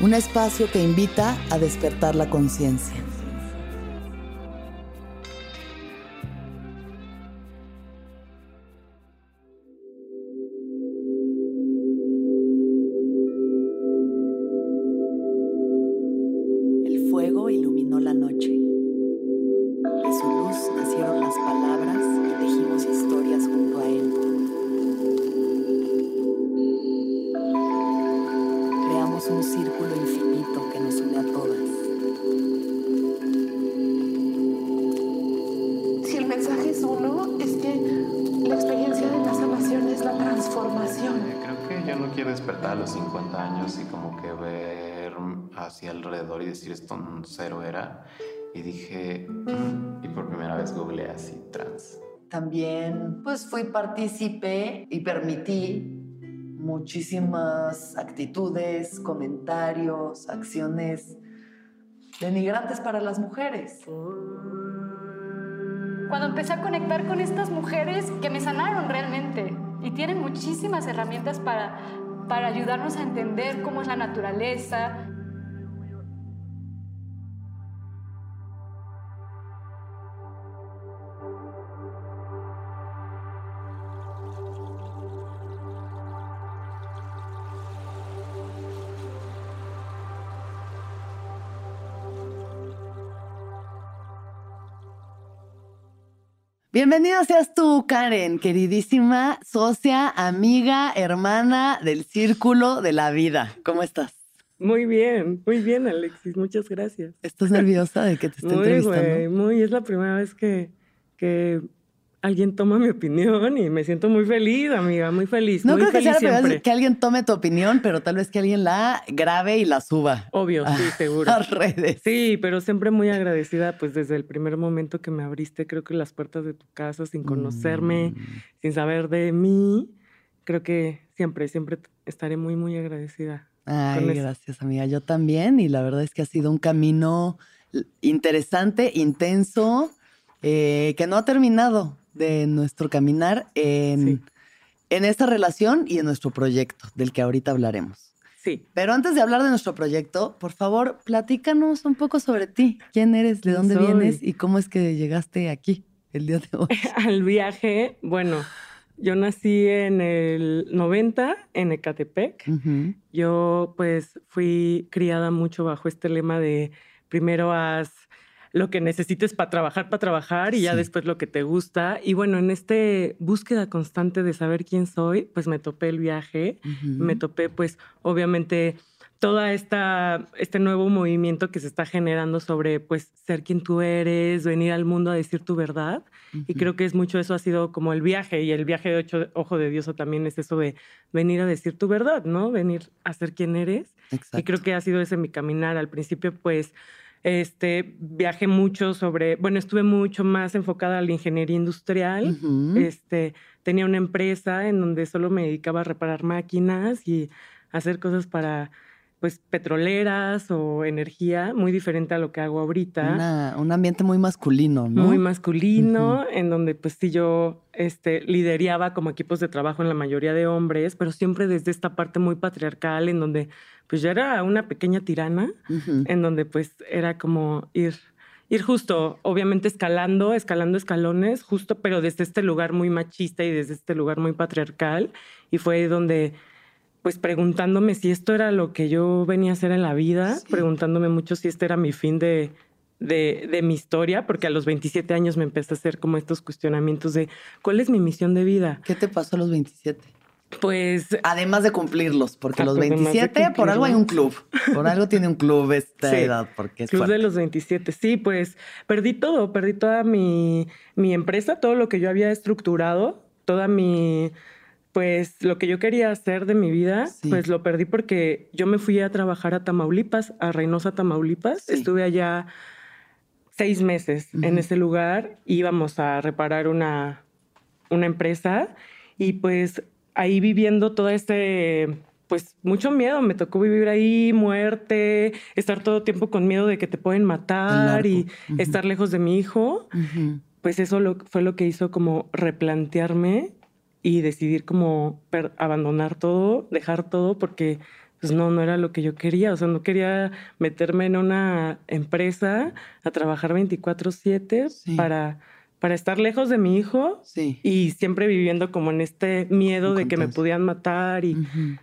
un espacio que invita a despertar la conciencia. Pues fui partícipe y permití muchísimas actitudes, comentarios, acciones denigrantes para las mujeres. Cuando empecé a conectar con estas mujeres que me sanaron realmente y tienen muchísimas herramientas para, para ayudarnos a entender cómo es la naturaleza. Bienvenida seas tú, Karen, queridísima socia, amiga, hermana del círculo de la vida. ¿Cómo estás? Muy bien, muy bien, Alexis. Muchas gracias. ¿Estás nerviosa de que te esté Muy, entrevistando? güey, muy. Es la primera vez que, que alguien toma mi opinión y me siento muy feliz, amiga, muy feliz. No muy creo que sea la primera que alguien tome tu opinión, pero tal vez que alguien la grabe y la suba Obvio, sí, seguro. a redes. Sí, pero siempre muy agradecida, pues desde el primer momento que me abriste, creo que las puertas de tu casa, sin conocerme, Mm. sin saber de mí, creo que siempre, siempre estaré muy, muy agradecida. Ay, gracias, amiga. Yo también. Y la verdad es que ha sido un camino interesante, intenso, eh, que no ha terminado de nuestro caminar en, Sí. en esta relación y en nuestro proyecto, del que ahorita hablaremos. Sí. Pero antes de hablar de nuestro proyecto, por favor, platícanos un poco sobre ti. ¿Quién eres? ¿De ¿Quién dónde soy? vienes? ¿Y cómo es que llegaste aquí el día de hoy? al viaje, bueno, yo nací en el 90 en Ecatepec. Yo pues fui criada mucho bajo este lema de primero haz lo que necesites para trabajar, para trabajar y ya Sí. después lo que te gusta. Y bueno, en este búsqueda constante de saber quién soy, pues me topé el viaje, Ujú. me topé pues obviamente toda esta este nuevo movimiento que se está generando sobre pues ser quien tú eres, venir al mundo a decir tu verdad. Y Ujú. creo que es mucho eso ha sido como el viaje y el viaje de ocho, Ojo de Diosa también es eso de venir a decir tu verdad, ¿no? Venir a ser quien eres. Exacto. Y creo que ha sido ese mi caminar. Al principio, pues, este, viajé mucho sobre, bueno, estuve mucho más enfocada a la ingeniería industrial. Este, tenía una empresa en donde solo me dedicaba a reparar máquinas y hacer cosas para pues petroleras o energía, muy diferente a lo que hago ahorita. Una- un ambiente muy masculino, ¿no? Muy masculino, en donde pues sí yo este, lideraba como equipos de trabajo en la mayoría de hombres, pero siempre desde esta parte muy patriarcal, en donde pues yo era una pequeña tirana, Ujú. en donde pues era como ir, ir justo, obviamente escalando, escalando escalones, justo, pero desde este lugar muy machista y desde este lugar muy patriarcal. Y fue donde, pues preguntándome si esto era lo que yo venía a hacer en la vida, Sí. preguntándome mucho si este era mi fin de, de, de mi historia, porque a los 27 años me empecé a hacer como estos cuestionamientos de cuál es mi misión de vida. ¿Qué te pasó a los 27? Pues Además de cumplirlos, porque Ah, los pues, además de 27 por algo hay un club. Por algo tiene un club esta Sí. edad, porque es Club de los 27, sí, pues perdí todo, perdí toda mi, mi empresa, todo lo que yo había estructurado, toda mi, pues lo que yo quería hacer de mi vida, Sí. pues lo perdí porque yo me fui a trabajar a Tamaulipas, a Reynosa, Tamaulipas. Sí. Estuve allá seis meses en ese lugar, íbamos a reparar una, una empresa y pues ahí viviendo todo este, pues mucho miedo, me tocó vivir ahí, muerte, estar todo tiempo con miedo de que te pueden matar y estar lejos de mi hijo, pues eso lo, fue lo que hizo como replantearme y decidir como abandonar todo, dejar todo, porque pues no, no era lo que yo quería, o sea, no quería meterme en una empresa a trabajar 24/7 Sí. para, para estar lejos de mi hijo Sí. y siempre viviendo como en este miedo de que me podían matar y Ujú.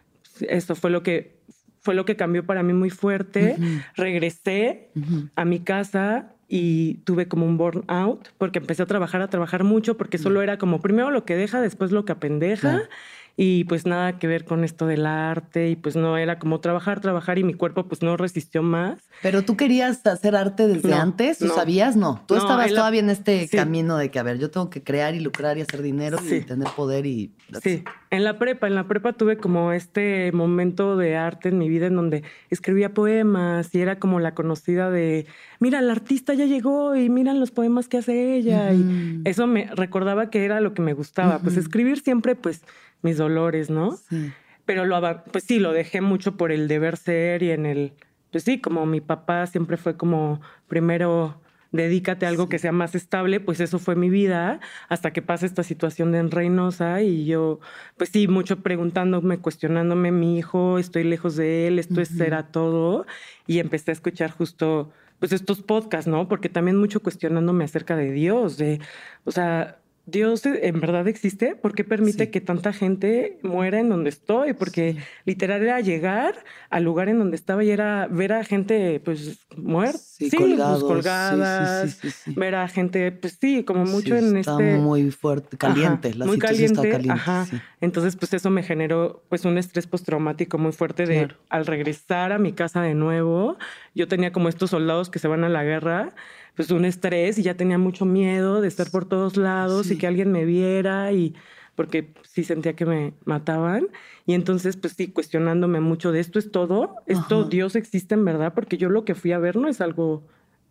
eso fue lo que fue lo que cambió para mí muy fuerte. Regresé a mi casa y tuve como un burnout porque empecé a trabajar, a trabajar mucho porque solo era como primero lo que deja, después lo que apendeja. Claro. Y pues nada que ver con esto del arte y pues no era como trabajar, trabajar y mi cuerpo pues no resistió más. Pero tú querías hacer arte desde No, antes, ¿tú no. sabías? No, tú No, estabas la- todavía en este sí. camino de que, a ver, yo tengo que crear y lucrar y hacer dinero y Sí. tener poder y... Sí, en la prepa, en la prepa tuve como este momento de arte en mi vida en donde escribía poemas y era como la conocida de, mira, la artista ya llegó y miran los poemas que hace ella. Y eso me recordaba que era lo que me gustaba, pues escribir siempre pues mis dolores, ¿no? Sí. Pero lo, pues sí, lo dejé mucho por el deber ser y en el, pues sí, como mi papá siempre fue como, primero dedícate a algo que sea más estable, pues eso fue mi vida hasta que pasa esta situación de en Reynosa y yo, pues sí, mucho preguntándome, cuestionándome, mi hijo, estoy lejos de él, esto es Ujú. será todo y empecé a escuchar justo pues estos podcasts, ¿no? Porque también mucho cuestionándome acerca de Dios, de, o sea, Dios eh, en verdad existe, ¿por qué permite Sí. que tanta gente muera en donde estoy? Porque literal era llegar al lugar en donde estaba y era ver a gente pues muerta, Sí, sí, colgados, pues, colgadas, sí, sí, sí, sí, sí. ver a gente, pues sí, como mucho Sí, en está este... muy fuerte, caliente, Ajá, la muy situación está caliente, caliente. ajá. sí. Entonces, pues eso me generó pues un estrés postraumático muy fuerte de Claro. al regresar a mi casa de nuevo, yo tenía como estos soldados que se van a la guerra, pues un estrés y ya tenía mucho miedo de estar por todos lados Sí. y que alguien me viera y porque sí sentía que me mataban y entonces pues sí cuestionándome mucho de esto es todo, esto Ajá. Dios existe en verdad, porque yo lo que fui a ver no es algo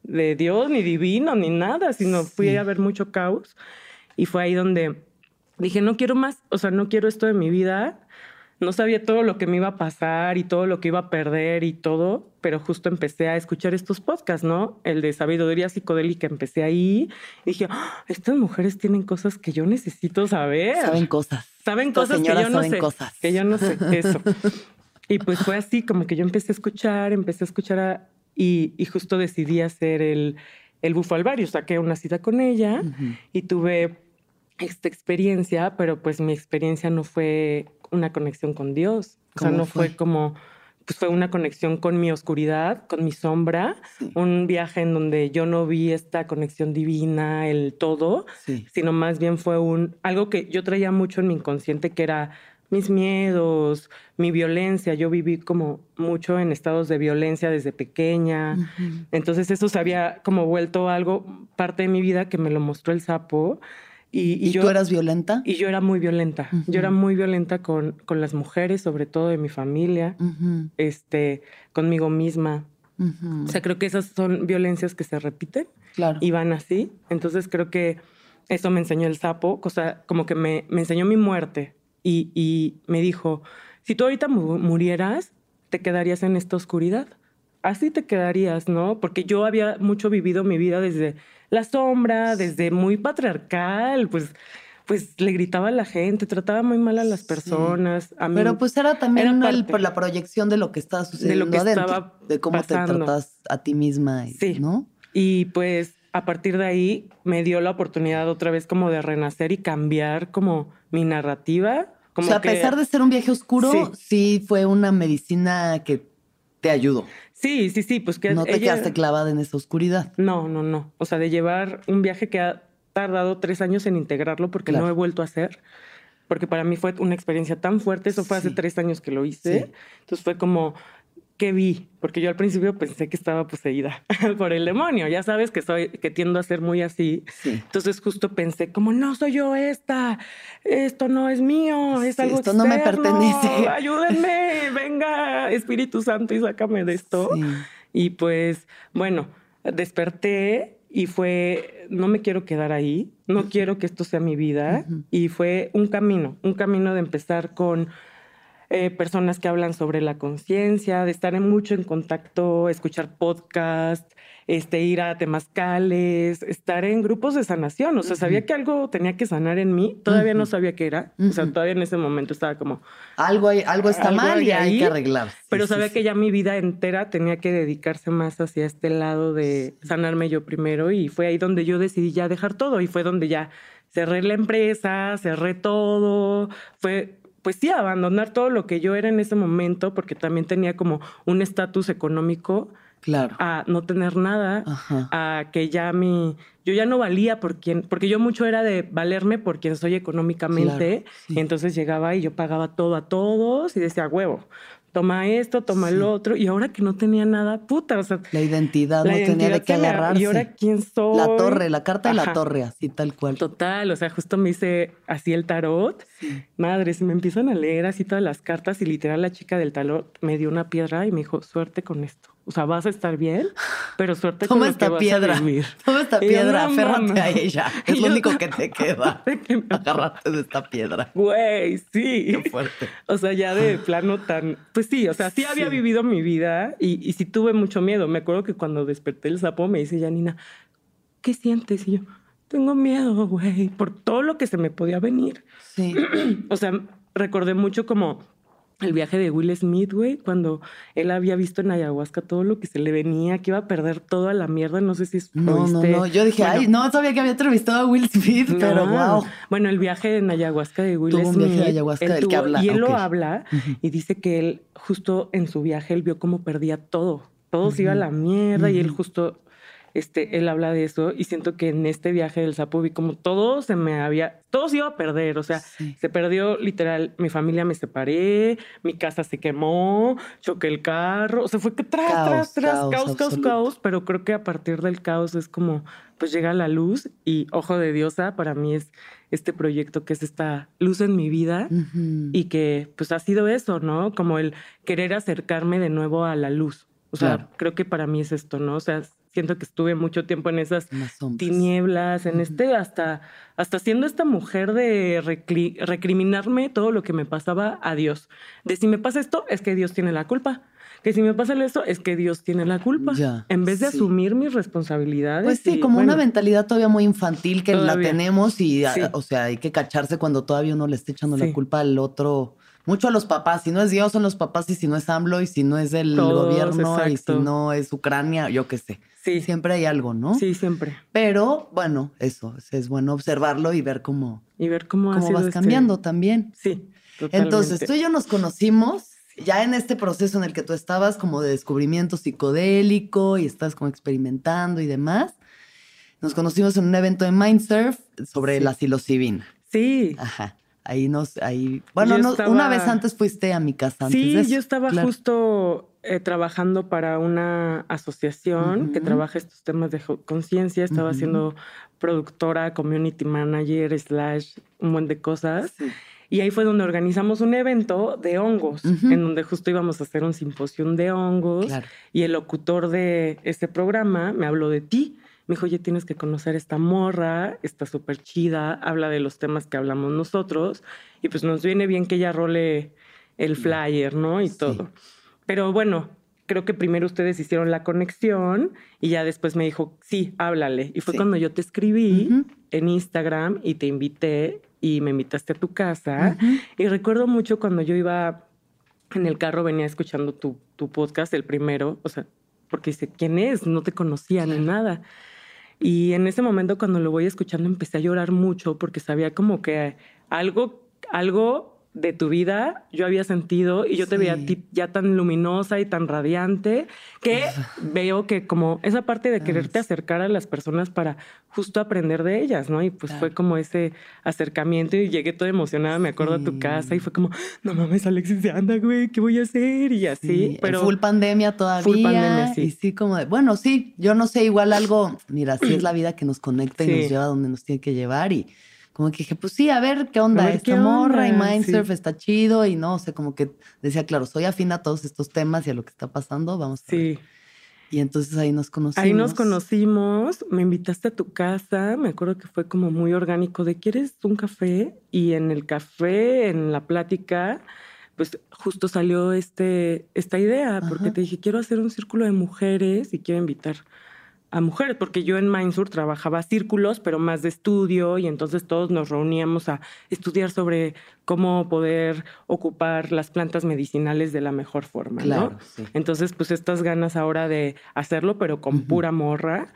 de Dios ni divino ni nada, sino fui Sí. a ver mucho caos y fue ahí donde dije, no quiero más, o sea, no quiero esto de mi vida. No sabía todo lo que me iba a pasar y todo lo que iba a perder y todo, pero justo empecé a escuchar estos podcasts, ¿no? El de sabiduría psicodélica, empecé ahí y dije, "Ah, estas mujeres tienen cosas que yo necesito saber. Saben cosas. Saben cosas que yo no sé. cosas. Que yo no sé, eso. y pues fue así, como que yo empecé a escuchar, empecé a escuchar a- y, y justo decidí hacer el, el bufo alvario. Saqué una cita con ella y tuve esta experiencia, pero pues mi experiencia no fue una conexión con Dios. O sea, ¿Cómo no fue? fue? como, pues fue una conexión con mi oscuridad, con mi sombra, Sí. un viaje en donde yo no vi esta conexión divina, el todo, Sí. sino más bien fue un algo que yo traía mucho en mi inconsciente que era mis miedos, mi violencia. Yo viví como mucho en estados de violencia desde pequeña. Entonces eso se había como vuelto algo, parte de mi vida que me lo mostró el sapo. Y, y ¿Y, yo, tú eras violenta? y yo era muy violenta. Yo era muy violenta con, con las mujeres, sobre todo de mi familia, este, conmigo misma. ujú. O sea, creo que esas son violencias que se repiten claro. y van así. Entonces creo que eso me enseñó el sapo, cosa como que me, me enseñó mi muerte y, y me dijo, si tú ahorita mu- murieras, te quedarías en esta oscuridad. Así te quedarías, ¿no? Porque yo había mucho vivido mi vida desde la sombra, desde muy patriarcal, pues pues le gritaba a la gente, trataba muy mal a las personas. A mí, Pero pues era también era el- parte por la proyección de lo que estaba sucediendo que adentro, estaba de cómo pasando. te tratas a ti misma, Sí. ¿no? Y pues a partir de ahí me dio la oportunidad otra vez como de renacer y cambiar como mi narrativa. Como o sea, a pesar de ser un viaje oscuro, Sí. sí, fue una medicina que te ayudó. Sí, sí, sí, pues que No te ella- quedaste clavada en esa oscuridad. No, no, no. O sea, de llevar un viaje que ha tardado tres años en integrarlo porque Claro. no he vuelto a hacer. Porque para mí fue una experiencia tan fuerte. Eso fue hace tres años que lo hice. Sí. Entonces fue como, ¿qué vi? Porque yo al principio pensé que estaba poseída por el demonio. Ya sabes que soy, que tiendo a ser muy así. Sí. Entonces justo pensé, como no soy yo esta, esto no es mío, es Sí, algo esto no me pertenece. Ayúdenme, venga, Espíritu Santo y sácame de esto. Sí. Y pues, bueno, desperté y fue, no me quiero quedar ahí, no quiero que esto sea mi vida. Ujú. Y fue un camino, un camino de empezar con eh, personas que hablan sobre la conciencia, de estar en mucho en contacto, escuchar podcasts, este, ir a temazcales, estar en grupos de sanación. O sea, sabía que algo tenía que sanar en mí, todavía no sabía qué era. O sea, todavía en ese momento estaba como, Algo, hay- algo está Algo mal y hay ahí, que arreglar. Pero sí, sabía sí. que ya mi vida entera tenía que dedicarse más hacia este lado de sanarme yo primero y fue ahí donde yo decidí ya dejar todo y fue donde ya cerré la empresa, cerré todo, fue pues sí, abandonar todo lo que yo era en ese momento porque también tenía como un estatus económico Claro. a no tener nada, Ajá. a que ya mi, yo ya no valía por quien, porque yo mucho era de valerme por quien soy económicamente, Claro, sí. entonces llegaba y yo pagaba todo a todos y decía, huevo, toma esto, toma el Sí. otro, y ahora que no tenía nada, puta, o sea, La identidad la no tenía de qué agarrarse. Y ahora quién soy. La torre, la carta de la Ajá. torre, así tal cual. Total, o sea, justo me hice así el tarot. Sí. Madre, si me empiezan a leer así todas las cartas y literal la chica del tarot me dio una piedra y me dijo, suerte con esto. O sea, vas a estar bien, pero suerte Toma con lo esta que vas piedra. a vivir. Toma esta yo, piedra, no aférrate a ella. Es lo único que te queda. que Agarrarte de esta piedra. Güey, sí. Qué fuerte. O sea, ya de plano tan... Pues sí, o sea, sí había vivido mi vida y, y sí tuve mucho miedo. Me acuerdo que cuando desperté el sapo me dice Janina, ¿qué sientes? Y yo, tengo miedo, güey, por todo lo que se me podía venir. Sí. O sea, recordé mucho como el viaje de Will Smith, güey, cuando él había visto en ayahuasca todo lo que se le venía, que iba a perder toda la mierda. No sé si es No, no, no. Yo dije, ay, no sabía que había entrevistado a Will Smith, pero wow. Bueno, el viaje en ayahuasca de Will Tuvo un Smith. viaje de ayahuasca él del que habla, Y él lo habla y dice que él, justo en su viaje, él vio cómo perdía todo. Todo se iba a la mierda y él justo, este, él habla de eso y siento que en este viaje del sapo vi como todo se me había, todo se iba a perder. O sea, Sí. se perdió literal, mi familia me separé, mi casa se quemó, choqué el carro, o sea, fue que tras, Caos, tras, tras, caos caos, caos, caos, pero creo que a partir del caos es como, pues llega la luz y ojo de diosa para mí es este proyecto que es esta luz en mi vida y que pues ha sido eso, ¿no? Como el querer acercarme de nuevo a la luz. O sea, Claro. creo que para mí es esto, ¿no? O sea, siento que estuve mucho tiempo en esas tinieblas, en este, hasta, hasta siendo esta mujer de recriminarme todo lo que me pasaba a Dios. De si me pasa esto, es que Dios tiene la culpa. Que si me pasa eso, es que Dios tiene la culpa. Ya, en vez de sí. asumir mis responsabilidades. Pues sí, y, como una mentalidad todavía muy infantil que Todavía. la tenemos y, a- Sí. o sea, hay que cacharse cuando todavía uno le está echando la culpa al otro. Mucho a los papás. Si no es Dios, son los papás. Y si no es AMLO, y si no es el Todos, gobierno, y si no es Ucrania, yo qué sé. Sí, Siempre hay algo, ¿no? sí, siempre. Pero bueno, eso es, bueno observarlo y ver cómo, Y ver cómo, cómo vas este- cambiando también. Sí. Entonces, tú y yo nos conocimos ya en este proceso en el que tú estabas como de descubrimiento psicodélico y estás como experimentando y demás. Nos conocimos en un evento de Mindsurf sobre Sí. la psilocibina. Sí. Ajá. Ahí nos, ahí. Bueno, no- estaba- una vez antes fuiste a mi casa. Antes Sí, de eso. yo estaba Claro. justo eh, trabajando para una asociación que trabaja estos temas de conciencia. Estaba Ujú. siendo productora, community manager, slash, un buen de cosas. Sí. Y ahí fue donde organizamos un evento de hongos, en donde justo íbamos a hacer un simposio de hongos. Claro. Y el locutor de ese programa me habló de ti. Me dijo, oye, tienes que conocer esta morra, está súper chida, habla de los temas que hablamos nosotros. Y pues nos viene bien que ella role el flyer, ¿no? Y Sí. todo. Pero bueno, creo que primero ustedes hicieron la conexión y ya después me dijo, sí, háblale. Y fue Sí. cuando yo te escribí en Instagram y te invité y me invitaste a tu casa. Y recuerdo mucho cuando yo iba en el carro, venía escuchando tu, tu podcast, el primero, o sea, porque dice, ¿quién es? No te conocía ni nada. Y en ese momento cuando lo voy escuchando empecé a llorar mucho porque sabía como que algo, algo de tu vida yo había sentido y yo te veía a ti ya tan luminosa y tan radiante que veo que como esa parte de quererte acercar a las personas para justo aprender de ellas, ¿no? Y pues fue como ese acercamiento y llegué toda emocionada, me acuerdo a tu casa y fue como, no mames, Alexis anda, güey, ¿qué voy a hacer? Y así, Sí, pero full pandemia todavía. Full pandemia, sí. Y sí, como de, bueno, sí, yo no sé, igual algo, mira, sí es la vida que nos conecta y nos lleva donde nos tiene que llevar. Y como que dije, pues sí, a ver qué onda, ver esta qué morra y Mindsurf sí. está chido. Y no, o sea, como que decía, claro, soy afín a todos estos temas y a lo que está pasando, vamos a ver. sí. Y entonces ahí nos conocimos. Ahí nos conocimos, me invitaste a tu casa, me acuerdo que fue como muy orgánico de ¿quieres un café? Y en el café, en la plática, pues justo salió este, esta idea, porque Ajá. te dije, quiero hacer un círculo de mujeres y quiero invitar a mujeres, porque yo en Mindsur trabajaba círculos, pero más de estudio, y entonces todos nos reuníamos a estudiar sobre cómo poder ocupar las plantas medicinales de la mejor forma, Claro, ¿no? sí. Entonces, pues estas ganas ahora de hacerlo, pero con pura morra.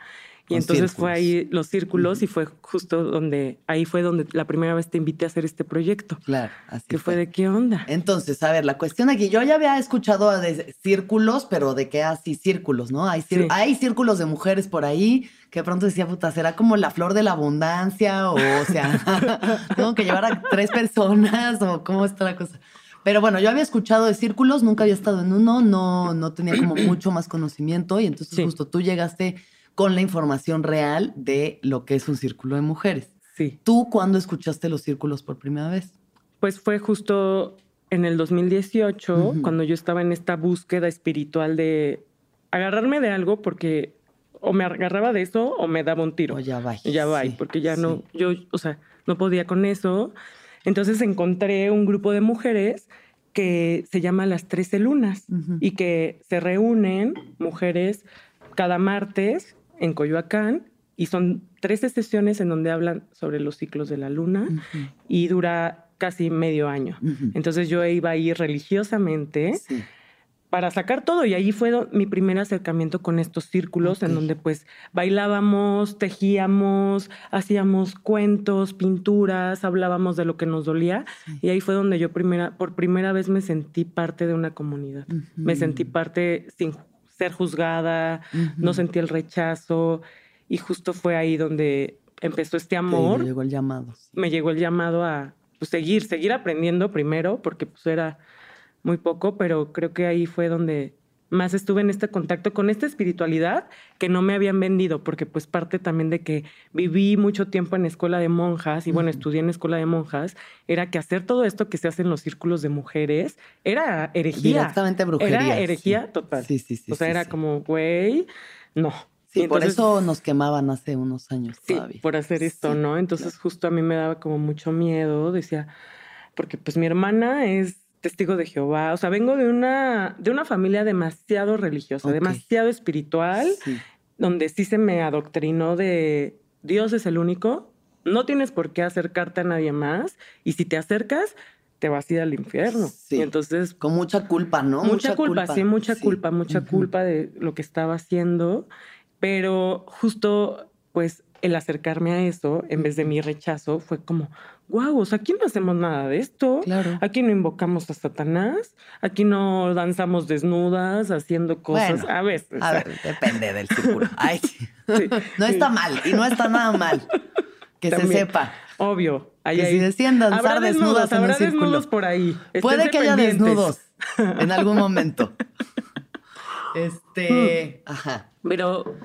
Y entonces fue ahí los círculos y fue justo donde, ahí fue donde la primera vez te invité a hacer este proyecto. Claro, así que fue de qué onda. Entonces, a ver, la cuestión aquí, yo ya había escuchado de círculos, pero de qué así círculos, ¿no? Hay, Sí. hay círculos de mujeres por ahí que pronto decía, puta, será como la flor de la abundancia o, o sea, tengo que llevar a tres personas o cómo está la cosa. Pero bueno, yo había escuchado de círculos, nunca había estado en uno, no, no tenía como mucho más conocimiento y entonces Sí. justo tú llegaste con la información real de lo que es un círculo de mujeres. Sí. ¿Tú cuándo escuchaste los círculos por primera vez? Pues fue justo en el 2018, Ujú. cuando yo estaba en esta búsqueda espiritual de agarrarme de algo porque o me agarraba de eso o me daba un tiro. O ya va. Ya va, Sí, porque ya no, yo, o sea, no podía con eso. Entonces encontré un grupo de mujeres que se llama Las Trece Lunas y que se reúnen mujeres cada martes en Coyoacán y son 13 sesiones en donde hablan sobre los ciclos de la luna y dura casi medio año. Entonces yo iba ahí religiosamente Sí. para sacar todo y ahí fue mi primer acercamiento con estos círculos en donde pues bailábamos, tejíamos, hacíamos cuentos, pinturas, hablábamos de lo que nos dolía Sí. y ahí fue donde yo primera por primera vez me sentí parte de una comunidad. Me sentí parte sin ser juzgada, no sentí el rechazo y justo fue ahí donde empezó este Te amor llegó el llamado. sí. me llegó el llamado a pues, seguir, seguir aprendiendo primero, porque pues era muy poco, pero creo que ahí fue donde más estuve en este contacto con esta espiritualidad que no me habían vendido, porque pues parte también de que viví mucho tiempo en escuela de monjas y bueno, Ujú. estudié en escuela de monjas, era que hacer todo esto que se hace en los círculos de mujeres era herejía. Directamente brujería. Era herejía sí. total. Sí, sí, sí. o sea, sí, era sí. como, güey, no. Sí, Y por entonces- eso nos quemaban hace unos años Sí, todavía. por hacer esto, ¿no? Entonces justo a mí me daba como mucho miedo, decía, porque pues mi hermana es testigo de Jehová, o sea, vengo de una, de una familia demasiado religiosa, demasiado espiritual, Sí. donde sí se me adoctrinó de Dios es el único, no tienes por qué acercarte a nadie más, y si te acercas, te vas a ir al infierno. Sí. Y entonces Con mucha culpa, ¿no? mucha, culpa, sí, mucha Sí. culpa, mucha culpa de lo que estaba haciendo, pero justo pues el acercarme a eso, en vez de mi rechazo, fue como, wow, o sea, aquí no hacemos nada de esto, Claro. aquí no invocamos a Satanás, aquí no danzamos desnudas haciendo cosas, Bueno, a veces. A ver, depende del círculo. Ay, sí. Sí. No está mal y no está nada mal. Que se sepa. Obvio. Ahí, Que si ahí. deciden danzar habrá desnudas desnudos, en un habrá círculo. desnudos por ahí. Puede que haya desnudos en algún momento. Este, ajá. Pero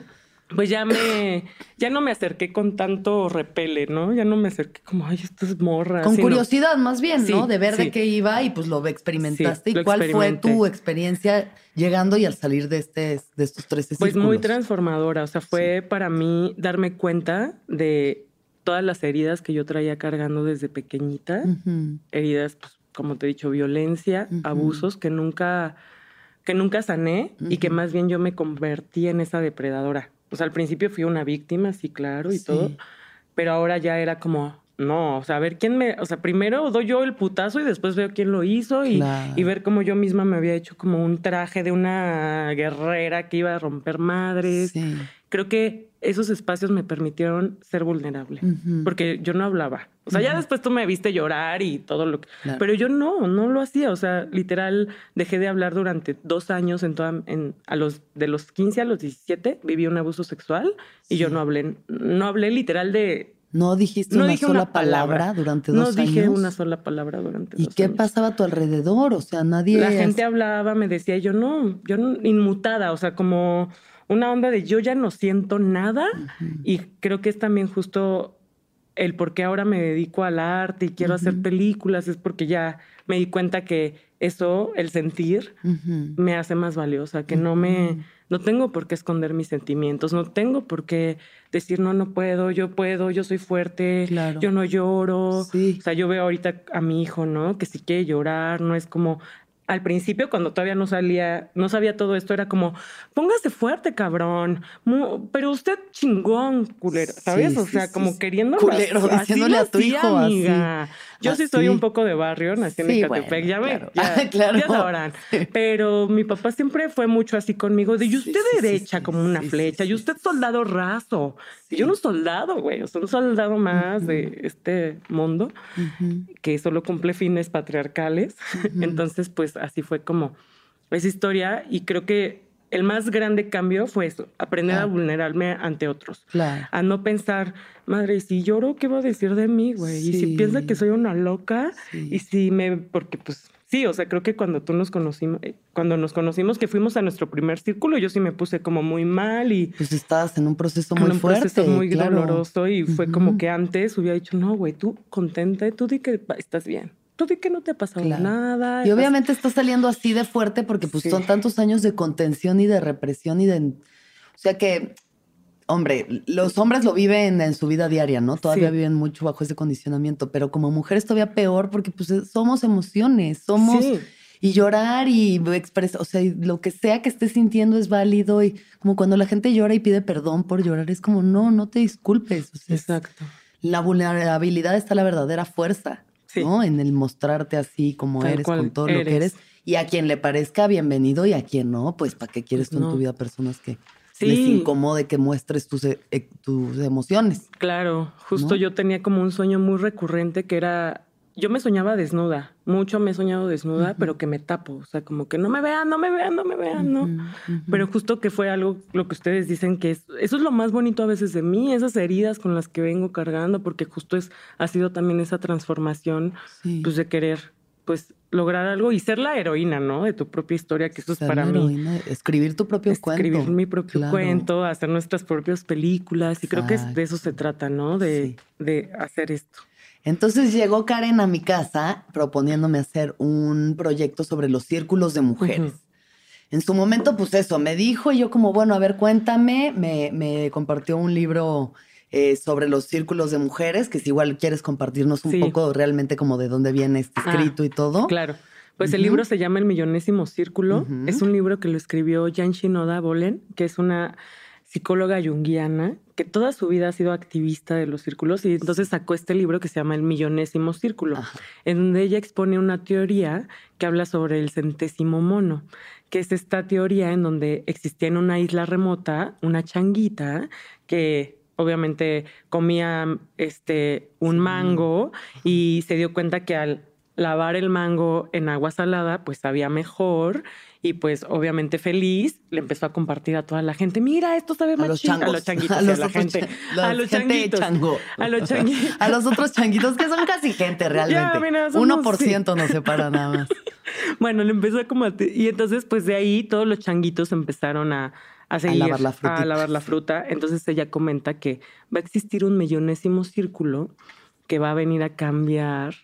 pues ya me, ya no me acerqué con tanto repele, ¿no? Ya no me acerqué como, ay, estas morras. Con sino- curiosidad más bien, ¿no? De ver de qué iba y pues lo experimentaste. Sí, lo ¿Y cuál fue tu experiencia llegando y al salir de este de estos 13 Pues muy círculos? transformadora, o sea, fue para mí darme cuenta de todas las heridas que yo traía cargando desde pequeñita, heridas, pues, como te he dicho, violencia, abusos que nunca, que nunca sané y que más bien yo me convertí en esa depredadora. Sea, al principio fui una víctima, sí, claro, y Sí. todo, pero ahora ya era como, no, o sea, a ver quién me, o sea, primero doy yo el putazo y después veo quién lo hizo y, Claro. y ver cómo yo misma me había hecho como un traje de una guerrera que iba a romper madres. Sí. Creo que esos espacios me permitieron ser vulnerable, porque yo no hablaba. O sea, ya después tú me viste llorar y todo lo que... Claro. Pero yo no, no lo hacía. O sea, literal, dejé de hablar durante dos años en toda, en, a los, de los 15 a los 17, viví un abuso sexual y yo no hablé, no hablé literal de... No dijiste No una dije sola una palabra. palabra. durante No dos dije años. una sola palabra durante ¿Y dos qué años. pasaba a tu alrededor? O sea, nadie. La gente hablaba, me decía, y yo no, yo no, inmutada, o sea, como una onda de yo ya no siento nada y creo que es también justo el por qué ahora me dedico al arte y quiero hacer películas, es porque ya me di cuenta que eso, el sentir, me hace más valiosa, que no me, no tengo por qué esconder mis sentimientos, no tengo por qué decir, no, no puedo, yo puedo, yo soy fuerte, Claro. yo no lloro. Sí. O sea, yo veo ahorita a mi hijo, ¿no? Que si quiere llorar, no es como... Al principio, cuando todavía no salía, no sabía todo esto, era como, póngase fuerte, cabrón. Mu- pero usted chingón, culero, ¿sabes? Sí, o sea, sí, como sí. queriendo Culero, diciéndole a tu hijo así. Yo sí soy Así. un poco de barrio, nací en Ecatepec, bueno, ya claro. ya, Claro. ya sabrán. Pero mi papá siempre fue mucho así conmigo, de y usted derecha como una flecha, y usted soldado raso. Y yo no soldado, güey, sea, un soldado más de este mundo que solo cumple fines patriarcales. Entonces, pues así fue como esa historia y creo que el más grande cambio fue eso, aprender a vulnerarme ante otros. Claro. A no pensar, madre, ¿y si lloro, ¿qué va a decir de mí, güey? Y si Sí. piensa que soy una loca, Sí. y si me, porque pues sí, o sea, creo que cuando tú nos conocimos, eh, cuando nos conocimos, que fuimos a nuestro primer círculo, yo sí me puse como muy mal y Pues estabas en un proceso en muy un fuerte. proceso muy claro. doloroso y fue como que antes hubiera dicho, no, güey, tú contenta, tú di que estás bien, tú di que no te ha pasado Claro. nada. Y estás- obviamente está saliendo así de fuerte porque pues Sí. son tantos años de contención y de represión y de... O sea que, hombre, los hombres lo viven en su vida diaria, ¿no? Todavía Sí. viven mucho bajo ese condicionamiento, pero como mujeres todavía peor porque pues somos emociones, somos... Sí. Y llorar y expresar, o sea, lo que sea que estés sintiendo es válido y como cuando la gente llora y pide perdón por llorar, es como, no, no te disculpes. O sea, es- Exacto. la vulnerabilidad está la verdadera fuerza, Sí. ¿no? En el mostrarte así como Tal eres, con todo lo que eres. Y a quien le parezca bienvenido y a quien no, pues ¿para qué quieres Pues tú en tu vida personas que Sí. les incomode que muestres tus, e- e- tus emociones? Claro, justo ¿No? yo tenía como un sueño muy recurrente que era, yo me soñaba desnuda, mucho me he soñado desnuda, pero que me tapo, o sea, como que no me vean, no me vean, no me vean, no. Pero justo que fue algo, lo que ustedes dicen que es, eso es lo más bonito a veces de mí, esas heridas con las que vengo cargando, porque justo es, ha sido también esa transformación, Sí. pues de querer, pues lograr algo y ser la heroína, ¿no? De tu propia historia, que eso es para la mí. heroína, escribir tu propio Escribir cuento. mi propio Claro. cuento, hacer nuestras propias películas y creo que de eso se trata, ¿no? De, Sí. de hacer esto. Entonces llegó Karen a mi casa proponiéndome hacer un proyecto sobre los círculos de mujeres. En su momento, pues eso, me dijo y yo como, bueno, a ver, cuéntame, me, me compartió un libro eh, sobre los círculos de mujeres, que si igual quieres compartirnos un Sí. poco realmente como de dónde viene este Ah, escrito y todo. Claro. Pues el libro se llama El Millonésimo Círculo. Es un libro que lo escribió Jan Shinoda Bolen, que es una psicóloga junguiana que toda su vida ha sido activista de los círculos y entonces sacó este libro que se llama El Millonésimo Círculo, Ajá. en donde ella expone una teoría que habla sobre el centésimo mono, que es esta teoría en donde existía en una isla remota una changuita que obviamente comía este un mango y se dio cuenta que al lavar el mango en agua salada pues sabía mejor y pues obviamente feliz le empezó a compartir a toda la gente mira esto sabe A más los chido". changos. a los changuitos A y a los la gente a los gente changuitos chango. a los changuitos A los otros changuitos que son casi gente realmente. mira, somos- 1% nos separa nada más. Bueno, le empezó a como a te- y entonces pues de ahí todos los changuitos empezaron a, a seguir lavar la frutita. a lavar la fruta. Entonces ella comenta que va a existir un millonésimo círculo que va a venir a cambiar.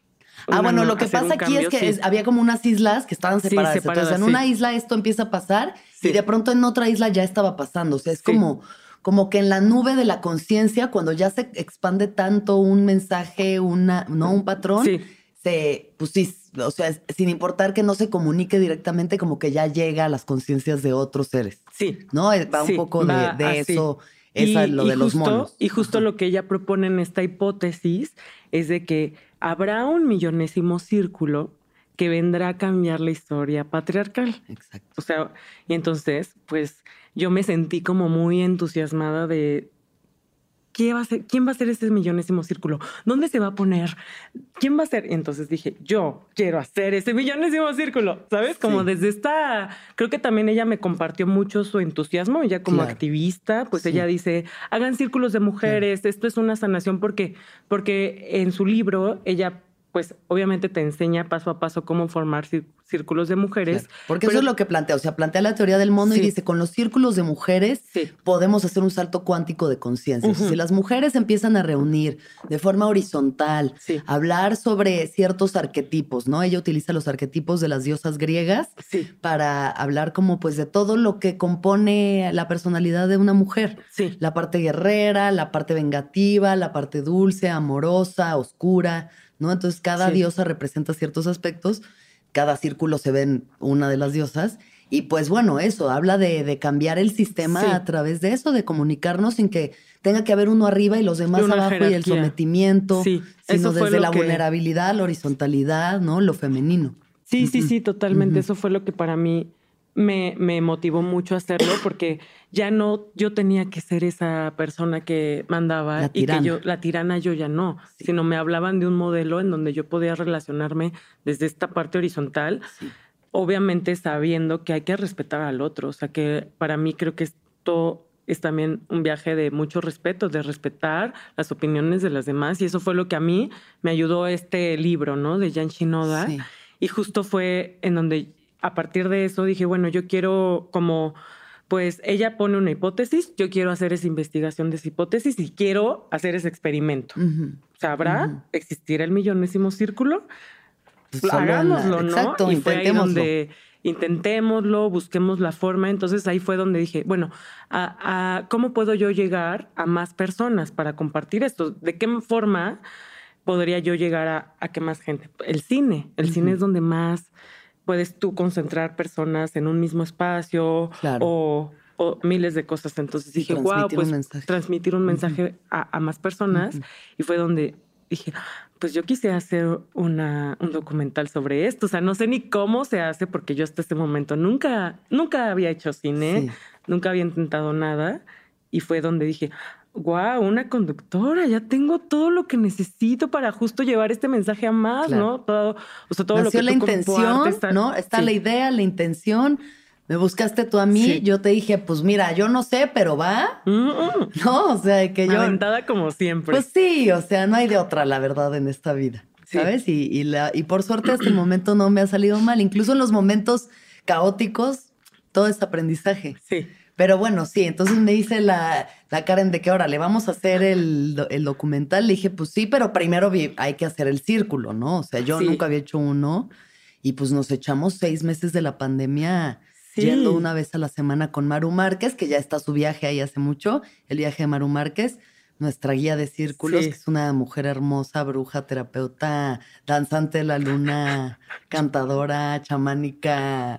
Ah, bueno, no- lo que pasa aquí es que sí. es- había como unas islas que estaban Sí, separadas. Entonces, en una isla esto empieza a pasar y de pronto en otra isla ya estaba pasando. O sea, es como, como que en la nube de la conciencia, cuando ya se expande tanto un mensaje, una, ¿no? Un patrón, se, pues sí, o sea, sin importar que no se comunique directamente, como que ya llega a las conciencias de otros seres, Sí. ¿no? Eh, Va un poco de, va de así. eso, esa, lo de los justo, monos. Y justo lo que ella propone en esta hipótesis es de que habrá un millonésimo círculo que vendrá a cambiar la historia patriarcal. Exacto. O sea, y entonces, pues yo me sentí como muy entusiasmada de ¿qué va a ser, quién va a ser ese millonésimo círculo, dónde se va a poner, quién va a ser. Y entonces dije, yo quiero hacer ese millonésimo círculo, ¿sabes? Como Sí. desde esta, creo que también ella me compartió mucho su entusiasmo, ella como Claro. activista, pues Sí. ella dice, hagan círculos de mujeres, esto es una sanación porque, porque en su libro ella pues obviamente te enseña paso a paso cómo formar círculos de mujeres. Claro. Porque pero- eso es lo que plantea. O sea, plantea la teoría del mono y dice, con los círculos de mujeres Sí. podemos hacer un salto cuántico de conciencia. Si las mujeres empiezan a reunir de forma horizontal, Sí. hablar sobre ciertos arquetipos, ¿no? Ella utiliza los arquetipos de las diosas griegas para hablar como pues de todo lo que compone la personalidad de una mujer. La parte guerrera, la parte vengativa, la parte dulce, amorosa, oscura, ¿no? Entonces cada Sí. diosa representa ciertos aspectos, cada círculo se ve en una de las diosas. Y pues bueno, eso, habla de, de cambiar el sistema Sí. a través de eso, de comunicarnos sin que tenga que haber uno arriba y los demás una abajo y el sometimiento, Sí, sino eso desde la que- vulnerabilidad, la horizontalidad, ¿no? Lo femenino. Sí, sí, sí, totalmente. Eso fue lo que para mí me, me motivó mucho a hacerlo porque ya no, yo tenía que ser esa persona que mandaba y que yo, la tirana yo ya no, sino me hablaban de un modelo en donde yo podía relacionarme desde esta parte horizontal, Sí. obviamente sabiendo que hay que respetar al otro. O sea que para mí creo que esto es también un viaje de mucho respeto, de respetar las opiniones de las demás. Y eso fue lo que a mí me ayudó este libro, ¿no? De Jan Shinoda. Sí. Y justo fue en donde a partir de eso dije, bueno, yo quiero como, pues ella pone una hipótesis, yo quiero hacer esa investigación de esa hipótesis y quiero hacer ese experimento. ¿Sabrá? Ujú. ¿Existirá el millonésimo círculo? Pues Hagámoslo, ¿no? Exacto, y fue ahí intentémoslo. donde intentémoslo, busquemos la forma. Entonces ahí fue donde dije, bueno, a, a- ¿cómo puedo yo llegar a más personas para compartir esto? ¿De qué forma podría yo llegar a, a que más gente? El cine. El cine es donde más puedes tú concentrar personas en un mismo espacio Claro. o, o miles de cosas. Entonces dije, wow, transmitir pues mensaje". transmitir un mensaje a, a más personas. Y fue donde dije, pues yo quise hacer una, un documental sobre esto. O sea, no sé ni cómo se hace porque yo hasta este momento nunca, nunca había hecho cine, Sí. nunca había intentado nada. Y fue donde dije, wow, una conductora, ya tengo todo lo que necesito para justo llevar este mensaje a más, Claro. ¿no? Todo, o sea, todo lo Nació que la intención, está- ¿no? Está Sí. la idea, la intención. Me buscaste tú a mí, Sí. yo te dije, pues mira, yo no sé, pero va, Mm, mm. ¿no? O sea, que yo... Aventada como siempre. Pues sí, o sea, no hay de otra, la verdad, en esta vida, Sí. ¿sabes? Y, y, la, y por suerte hasta el momento no me ha salido mal. Incluso en los momentos caóticos, todo es aprendizaje. sí. Pero bueno, sí, entonces me dice la, la Karen de que ahora le vamos a hacer el, el documental. Le dije, pues sí, pero primero hay que hacer el círculo, ¿no? O sea, yo Sí. nunca había hecho uno y pues nos echamos seis meses de la pandemia Sí. yendo una vez a la semana con Maru Márquez, que ya está su viaje ahí hace mucho, el viaje de Maru Márquez, nuestra guía de círculos, Sí. que es una mujer hermosa, bruja, terapeuta, danzante de la luna, cantadora, chamánica.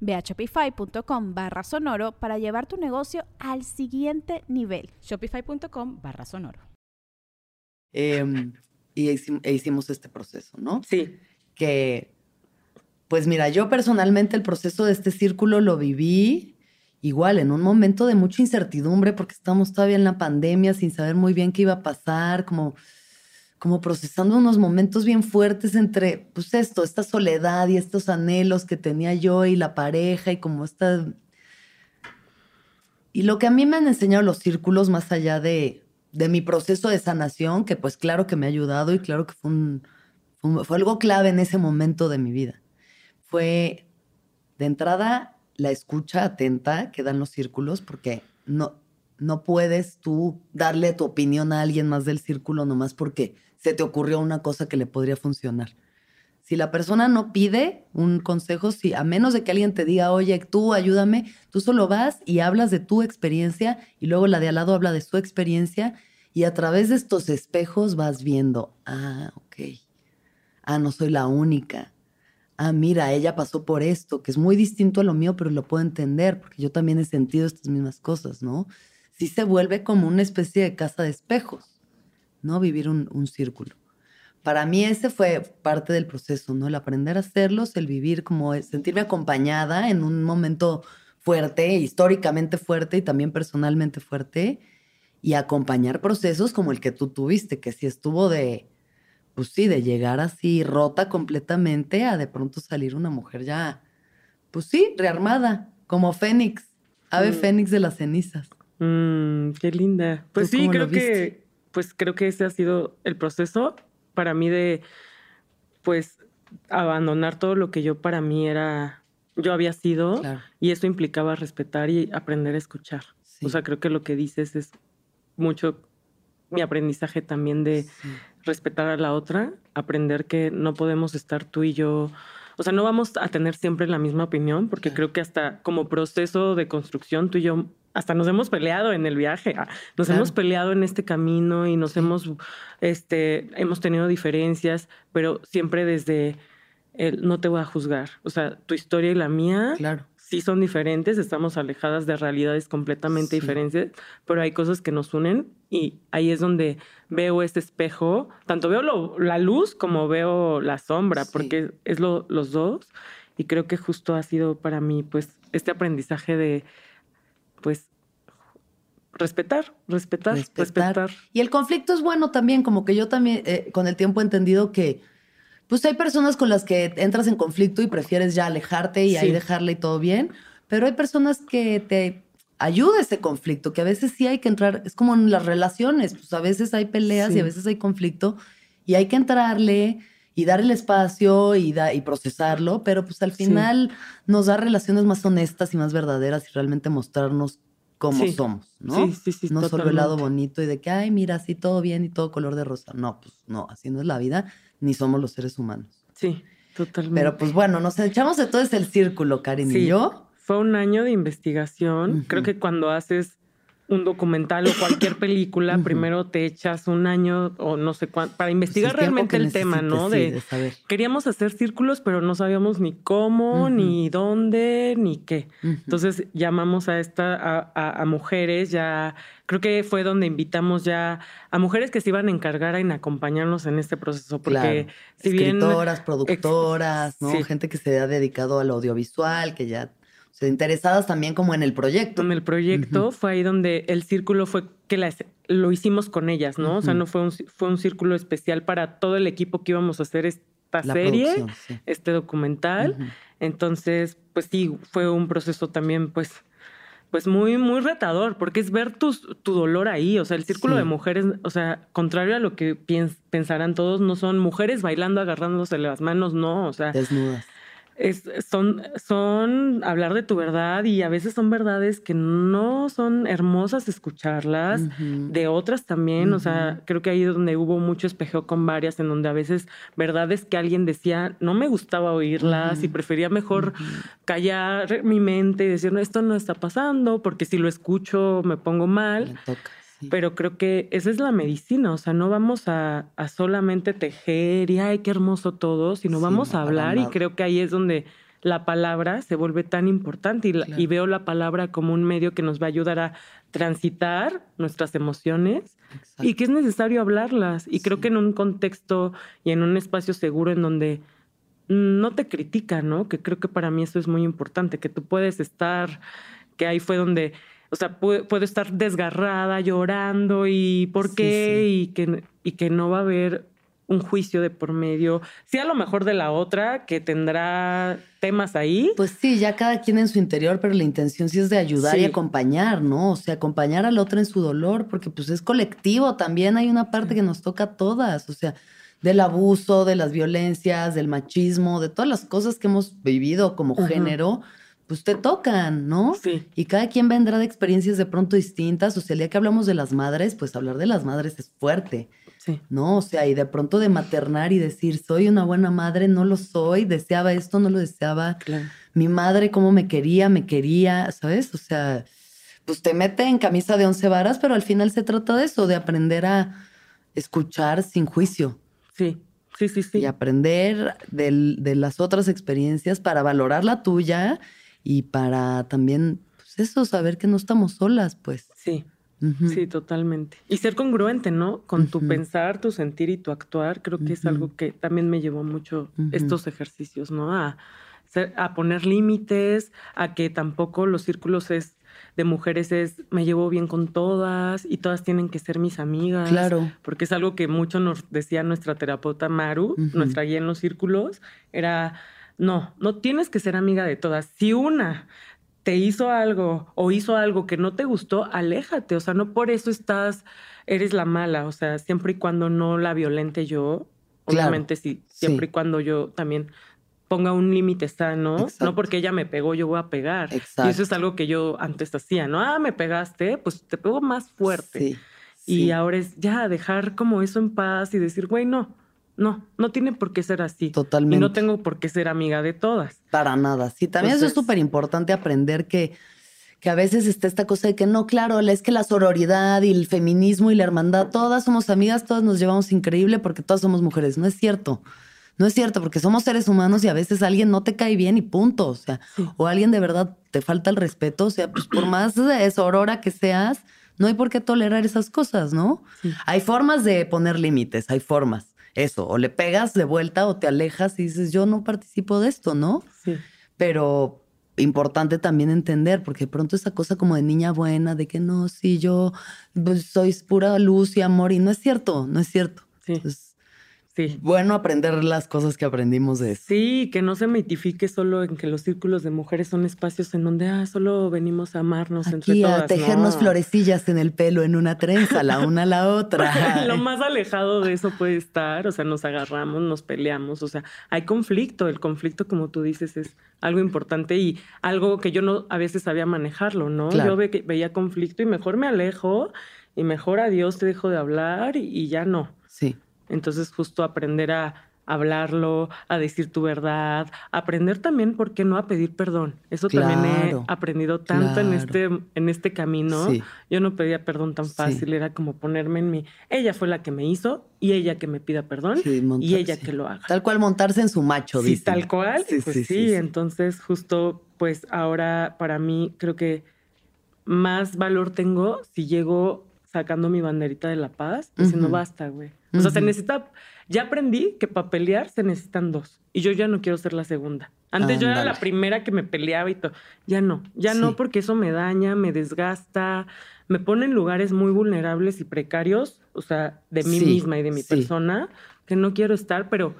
Ve a shopify.com barra sonoro para llevar tu negocio al siguiente nivel. Shopify.com barra sonoro. Em, y hici- e hicimos este proceso, ¿no? Sí. Que, Pues mira, yo personalmente el proceso de este círculo lo viví igual en un momento de mucha incertidumbre porque estamos todavía en la pandemia sin saber muy bien qué iba a pasar, como, como procesando unos momentos bien fuertes entre, pues esto, esta soledad y estos anhelos que tenía yo y la pareja y como esta... Y lo que a mí me han enseñado los círculos más allá de, de mi proceso de sanación, que pues claro que me ha ayudado y claro que fue, un, fue, algo clave en ese momento de mi vida, fue de entrada la escucha atenta que dan los círculos, porque no, no puedes tú darle tu opinión a alguien más del círculo nomás porque se te ocurrió una cosa que le podría funcionar. Si la persona no pide un consejo, si a menos de que alguien te diga, oye, tú ayúdame, tú solo vas y hablas de tu experiencia y luego la de al lado habla de su experiencia y a través de estos espejos vas viendo, ah, ok, ah, no soy la única. Ah, mira, ella pasó por esto, que es muy distinto a lo mío, pero lo puedo entender, porque yo también he sentido estas mismas cosas, ¿no? Sí se vuelve como una especie de casa de espejos, ¿no? Vivir un, un círculo. Para mí ese fue parte del proceso, ¿no? El aprender a hacerlos, el vivir como, sentirme acompañada en un momento fuerte, históricamente fuerte y también personalmente fuerte, y acompañar procesos como el que tú tuviste, que sí estuvo de, pues sí, de llegar así rota completamente a de pronto salir una mujer ya, pues sí, rearmada, como Fénix, ave Mm. Fénix de las cenizas. Mm, qué linda. Pues ¿Tú sí, creo que, pues creo que ese ha sido el proceso para mí de, pues, abandonar todo lo que yo para mí era, yo había sido, Claro. y eso implicaba respetar y aprender a escuchar. Sí. O sea, creo que lo que dices es mucho mi aprendizaje también de Sí. respetar a la otra, aprender que no podemos estar tú y yo, o sea, no vamos a tener siempre la misma opinión, porque Claro. creo que hasta como proceso de construcción tú y yo hasta nos hemos peleado en el viaje, ah, nos Claro. hemos peleado en este camino y nos Sí. hemos, este, hemos tenido diferencias, pero siempre desde el no te voy a juzgar, o sea, tu historia y la mía Claro. sí son diferentes, estamos alejadas de realidades completamente Sí. diferentes, pero hay cosas que nos unen y ahí es donde veo este espejo, tanto veo lo- la luz como veo la sombra, Sí. porque es lo- los dos y creo que justo ha sido para mí pues este aprendizaje de pues respetar, respetar, Respetar. respetar. Y el conflicto es bueno también, como que yo también eh, con el tiempo he entendido que pues hay personas con las que entras en conflicto y prefieres ya alejarte y ahí Sí. dejarla y todo bien, pero hay personas que te ayuda ese conflicto, que a veces sí hay que entrar, es como en las relaciones, pues a veces hay peleas Sí. y a veces hay conflicto y hay que entrarle y dar el espacio y, da- y procesarlo, pero pues al Sí. final nos da relaciones más honestas y más verdaderas y realmente mostrarnos cómo Sí. somos, ¿no? Sí, sí, sí, no solo el lado bonito y de que, ay, mira, así todo bien y todo color de rosa. No, pues no, así no es la vida, ni somos los seres humanos. Sí, totalmente. Pero pues bueno, nos echamos de todo ese el círculo, Karin y Sí. yo. Fue un año de investigación. Creo que cuando haces un documental o cualquier película, primero te echas un año o no sé cuánto para Pues, investigar tiempo realmente el tema, ¿no? sí, de, de saber. queríamos hacer círculos, pero no sabíamos ni cómo, ni dónde, ni qué. Entonces llamamos a esta a, a- a mujeres, ya creo que fue donde invitamos ya a mujeres que se iban a encargar en acompañarnos en este proceso, porque Claro. si bien Escritoras, productoras, ¿no? sí. Gente que se ha dedicado al audiovisual, que ya, interesadas también como en el proyecto. en el proyecto fue ahí donde el círculo fue que las- lo hicimos con ellas, ¿no? O sea, no fue un, fue un círculo especial para todo el equipo que íbamos a hacer esta La serie, sí. este documental. Entonces, pues sí, fue un proceso también, pues, pues muy, muy retador, porque es ver tus- tu dolor ahí. O sea, el círculo Sí. de mujeres, o sea, contrario a lo que piens- pensarán todos, no son mujeres bailando, agarrándose las manos, no. O sea, Desnudas. Es- son, son hablar de tu verdad y a veces son verdades que no son hermosas escucharlas, de otras también, o sea, creo que ahí es donde hubo mucho espejeo con varias, en donde a veces verdades que alguien decía, no me gustaba oírlas y prefería mejor callar mi mente y decir, no, esto no está pasando, porque si lo escucho me pongo mal. Toca. Pero creo que esa es la medicina, o sea, no vamos a, a solamente tejer y ay, qué hermoso todo, sino Sí, vamos a hablar y creo que ahí es donde la palabra se vuelve tan importante y, la- Claro. y veo la palabra como un medio que nos va a ayudar a transitar nuestras emociones Exacto. y que es necesario hablarlas. Y creo que en un contexto y en un espacio seguro en donde no te critica, ¿no? Que creo que para mí eso es muy importante, que tú puedes estar, que ahí fue donde, o sea, puedo, puedo estar desgarrada, llorando y por qué, sí. Y, que, y que no va a haber un juicio de por medio, sí a lo mejor de la otra, que tendrá temas ahí. Pues sí, ya cada quien en su interior, pero la intención sí es de ayudar y acompañar, ¿no? O sea, acompañar al otro en su dolor, porque pues es colectivo, también hay una parte que nos toca a todas, o sea, del abuso, de las violencias, del machismo, de todas las cosas que hemos vivido como género, pues te tocan, ¿no? Sí. Y cada quien vendrá de experiencias de pronto distintas, o sea, el día que hablamos de las madres, pues hablar de las madres es fuerte. Sí. ¿no? O sea, y de pronto de maternar y decir, soy una buena madre, no lo soy, deseaba esto, no lo deseaba. Claro. Mi madre, cómo me quería, me quería, ¿sabes? O sea, pues te mete en camisa de once varas, pero al final se trata de eso, de aprender a escuchar sin juicio Sí, sí, sí, sí. y aprender del- de las otras experiencias para valorar la tuya y para también, pues eso, saber que no estamos solas, pues. Sí. Sí, totalmente. Y ser congruente, ¿no? Con tu pensar, tu sentir y tu actuar, creo que es algo que también me llevó mucho estos ejercicios, ¿no? A, a poner límites, a que tampoco los círculos es de mujeres es me llevo bien con todas y todas tienen que ser mis amigas. Claro. Porque es algo que mucho nos decía nuestra terapeuta Maru, nuestra guía en los círculos, era, no, no tienes que ser amiga de todas. Si una te hizo algo o hizo algo que no te gustó, aléjate. O sea, no por eso estás, eres la mala. O sea, siempre y cuando no la violente yo, Claro. obviamente sí, siempre Sí. y cuando yo también ponga un límite sano, Exacto. no porque ella me pegó, yo voy a pegar. Y eso es Exacto. algo que yo antes hacía, ¿no? Ah, me pegaste, pues te pego más fuerte. Sí, Y sí. ahora es ya dejar como eso en paz y decir, güey, no, no, no tiene por qué ser así. Totalmente. Y no tengo por qué ser amiga de todas. Para nada. Sí, también eso es súper importante aprender que, que a veces está esta cosa de que no, claro, es que la sororidad y el feminismo y la hermandad, todas somos amigas, todas nos llevamos increíble porque todas somos mujeres. No es cierto. No es cierto, porque somos seres humanos y a veces alguien no te cae bien y punto. O sea, o alguien de verdad te falta el respeto. O sea, pues por más sorora que seas, no hay por qué tolerar esas cosas, ¿no? Hay formas de poner límites, hay formas. Eso, o le pegas de vuelta o te alejas y dices, yo no participo de esto, ¿no? Sí. pero importante también entender, porque de pronto esa cosa como de niña buena, de que no, sí, yo pues, soy pura luz y amor, y no es cierto, no es cierto. Sí. Es Sí. bueno aprender las cosas que aprendimos de eso. Sí, que no se mitifique solo en que los círculos de mujeres son espacios en donde ah, solo venimos a amarnos entre Aquí todas. a tejernos no. florecillas en el pelo, en una trenza, la una a la otra. Lo más alejado de eso puede estar, o sea, nos agarramos, nos peleamos, o sea, hay conflicto, el conflicto como tú dices es algo importante y algo que yo no a veces sabía manejarlo, ¿no? Claro. Yo ve- veía conflicto y mejor me alejo y mejor adiós te dejo de hablar y, y ya no. Sí, Entonces justo aprender a hablarlo, a decir tu verdad, aprender también, ¿por qué no? A pedir perdón. Eso también he aprendido tanto en, este, en este camino. Sí. Yo no pedía perdón tan Sí. fácil, era como ponerme en mi... Ella fue la que me hizo y ella que me pida perdón sí, montar- y ella que lo haga. Tal cual montarse en su macho, Sí, dicen. tal cual. Sí, pues sí, entonces justo pues ahora para mí creo que más valor tengo si llego sacando mi banderita de la paz diciendo Ujú. basta, güey. O sea, se Ujú. necesita, ya aprendí que para pelear se necesitan dos y yo ya no quiero ser la segunda. Antes yo era la primera que me peleaba y todo. Ya no, ya Sí. no porque eso me daña, me desgasta, me pone en lugares muy vulnerables y precarios, o sea, de mí Sí, misma y de mi sí. persona, que no quiero estar, pero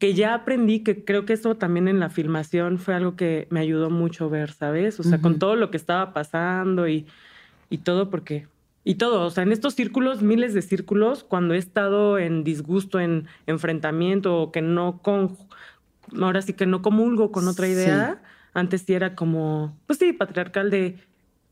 que ya aprendí que creo que eso también en la filmación fue algo que me ayudó mucho ver, ¿sabes? O sea, con Ujú. todo lo que estaba pasando y, y todo, porque. Y todo, o sea, en estos círculos, miles de círculos, cuando he estado en disgusto, en enfrentamiento, o que no con. Ahora sí que no comulgo con otra Sí. idea, antes sí era como, pues sí, patriarcal de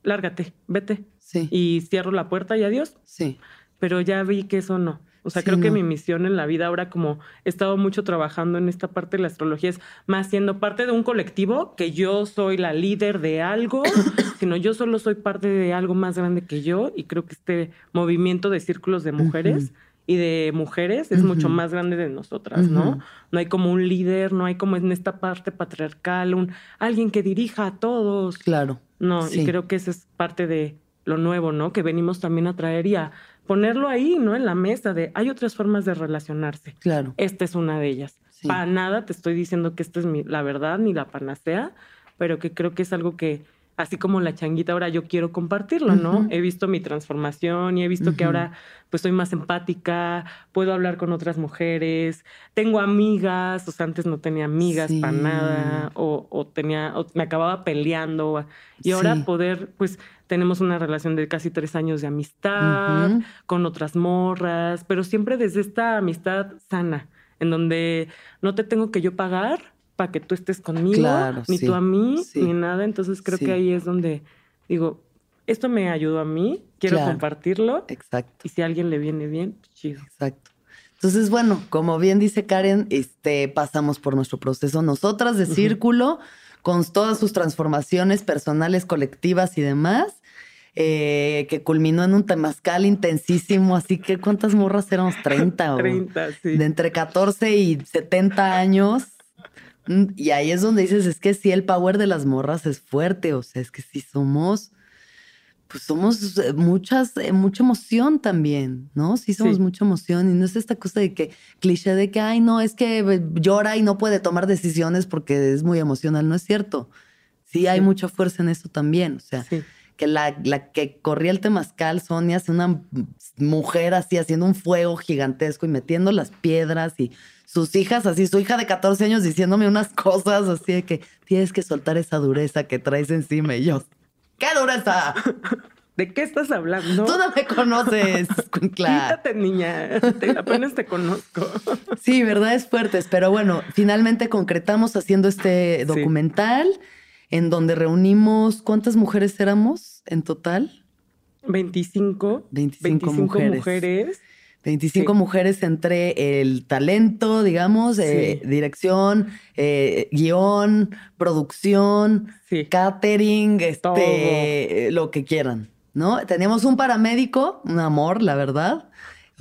lárgate, vete. Sí, Y cierro la puerta y adiós sí. pero ya vi que eso no. O sea, Sí, creo que mi misión en la vida ahora, como he estado mucho trabajando en esta parte de la astrología, es más siendo parte de un colectivo, que yo soy la líder de algo, sino yo solo soy parte de algo más grande que yo. Y creo que este movimiento de círculos de mujeres Ujú. y de mujeres es mucho más grande de nosotras, ¿no? No hay como un líder, no hay como en esta parte patriarcal, un alguien que dirija a todos. Claro. No, Sí. y creo que esa es parte de lo nuevo, ¿no? Que venimos también a traer y a ponerlo ahí, ¿no? En la mesa de hay otras formas de relacionarse. Claro. Esta es una de ellas. Sí. Para nada te estoy diciendo que esta es mi- la verdad ni la panacea, pero que creo que es algo que, así como la changuita, ahora yo quiero compartirlo, ¿no? He visto mi transformación y he visto que ahora pues soy más empática, puedo hablar con otras mujeres, tengo amigas, o sea, antes no tenía amigas para nada, o, o tenía, o me acababa peleando, y ahora Sí. poder, pues tenemos una relación de casi tres años de amistad, con otras morras, pero siempre desde esta amistad sana, en donde no te tengo que yo pagar para que tú estés conmigo, Claro, ni sí, tú a mí, sí. ni nada. Entonces creo Sí. que ahí es donde digo, esto me ayudó a mí, quiero Claro. compartirlo, Exacto. y si a alguien le viene bien, chido. Exacto. Entonces, bueno, como bien dice Karen, este, pasamos por nuestro proceso nosotras de círculo, con todas sus transformaciones personales, colectivas y demás, eh, que culminó en un temazcal intensísimo. Así que, ¿cuántas morras éramos? 30 o 30, sí. de entre 14 y 70 años. Mm, Y ahí es donde dices, es que sí, el power de las morras es fuerte, o sea, es que sí somos, pues somos eh, muchas, eh, mucha emoción también, ¿no? Sí somos Sí. mucha emoción y no es esta cosa de que, cliché de que, ay, no, es que eh, llora y no puede tomar decisiones porque es muy emocional, no es cierto. Sí, hay Sí. mucha fuerza en eso también, o sea, Sí. que la, la que corría el temazcal, Sonia, es una mujer así haciendo un fuego gigantesco y metiendo las piedras y sus hijas así, su hija de 14 años diciéndome unas cosas así de que tienes que soltar esa dureza que traes encima y yo, ¿qué dureza? ¿De qué estás hablando? Tú no me conoces, claro. Quítate, niña. Te- apenas te conozco. Sí, verdad es fuertes, pero bueno, finalmente concretamos haciendo este Sí. documental en donde reunimos, ¿cuántas mujeres éramos en total? 25. 25 mujeres. mujeres. 25 Sí. mujeres entre el talento, digamos, eh, dirección, eh, guion, producción, Sí. catering, este, eh, lo que quieran, ¿no? Teníamos un paramédico, un amor, la verdad.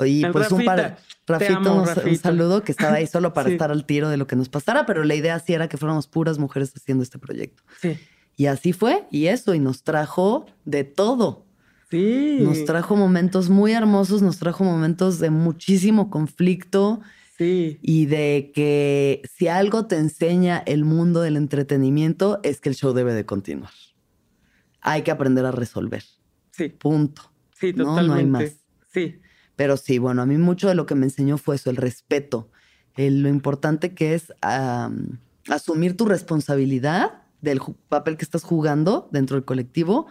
Y El pues un para Rafito, amo, un- saludo que estaba ahí solo para estar al tiro de lo que nos pasara, pero la idea sí era que fuéramos puras mujeres haciendo este proyecto. Sí. Y así fue, y eso, y nos trajo de todo. Sí. Nos trajo momentos muy hermosos, nos trajo momentos de muchísimo conflicto Sí. y de que si algo te enseña el mundo del entretenimiento es que el show debe de continuar. Hay que aprender a resolver. Sí. Punto. Sí, No, no totalmente. hay más. Sí. Pero sí, bueno, a mí mucho de lo que me enseñó fue eso, el respeto. El- lo importante que es asumir tu responsabilidad del papel que estás jugando dentro del colectivo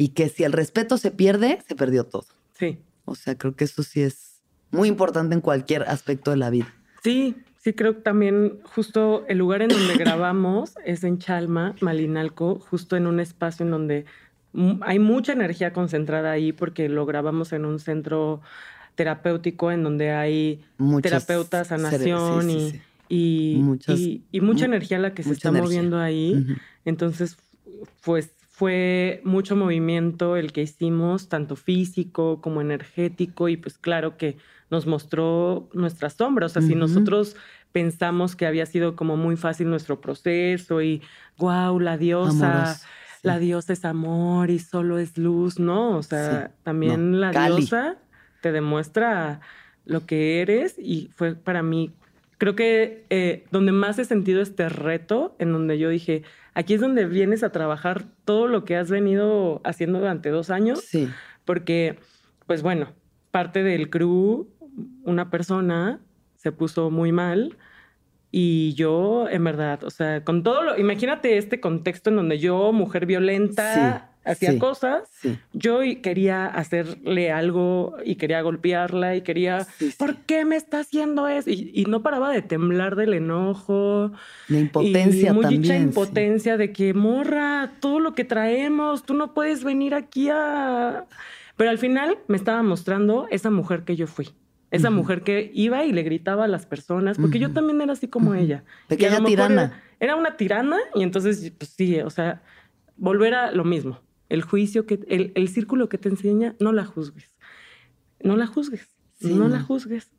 y que si el respeto se pierde, se perdió todo. Sí. O sea, creo que eso sí es muy importante en cualquier aspecto de la vida. Sí, sí, creo que también justo el lugar en donde grabamos es en Chalma, Malinalco, justo en un espacio en donde hay mucha energía concentrada ahí porque lo grabamos en un centro terapéutico en donde hay Muchas terapeutas, sanación sí, sí, y, sí. y, Muchas- y- y mucha mu- energía la que se está energía. moviendo ahí. Entonces, pues fue mucho movimiento el que hicimos, tanto físico como energético, y pues claro que nos mostró nuestras sombras. O sea, si nosotros pensamos que había sido como muy fácil nuestro proceso y, wow, la diosa, Amoroso, la diosa es amor y solo es luz, ¿no? O sea, Sí, también no, la Cali. diosa te demuestra lo que eres y fue para mí, creo que eh, donde más he sentido este reto, en donde yo dije, aquí es donde vienes a trabajar todo lo que has venido haciendo durante dos años, Sí, porque, pues bueno, parte del crew, una persona se puso muy mal y yo, en verdad, o sea, con todo lo, imagínate este contexto en donde yo, mujer violenta, Sí, hacía sí. cosas, sí. yo quería hacerle algo y quería golpearla y quería, Sí. ¿por qué me está haciendo eso? Y, y no paraba de temblar del enojo. La impotencia y mucha también. impotencia de que, morra, todo lo que traemos, tú no puedes venir aquí a... Pero al final me estaba mostrando esa mujer que yo fui. Esa mujer que iba y le gritaba a las personas, porque yo también era así como Ujú. ella. Y a Pequeña tirana. Era, era una tirana y entonces, pues sí, o sea, volver a lo mismo. El juicio, que el, el círculo que te enseña, no la juzgues. No la juzgues. Sí, no, no. la juzgues.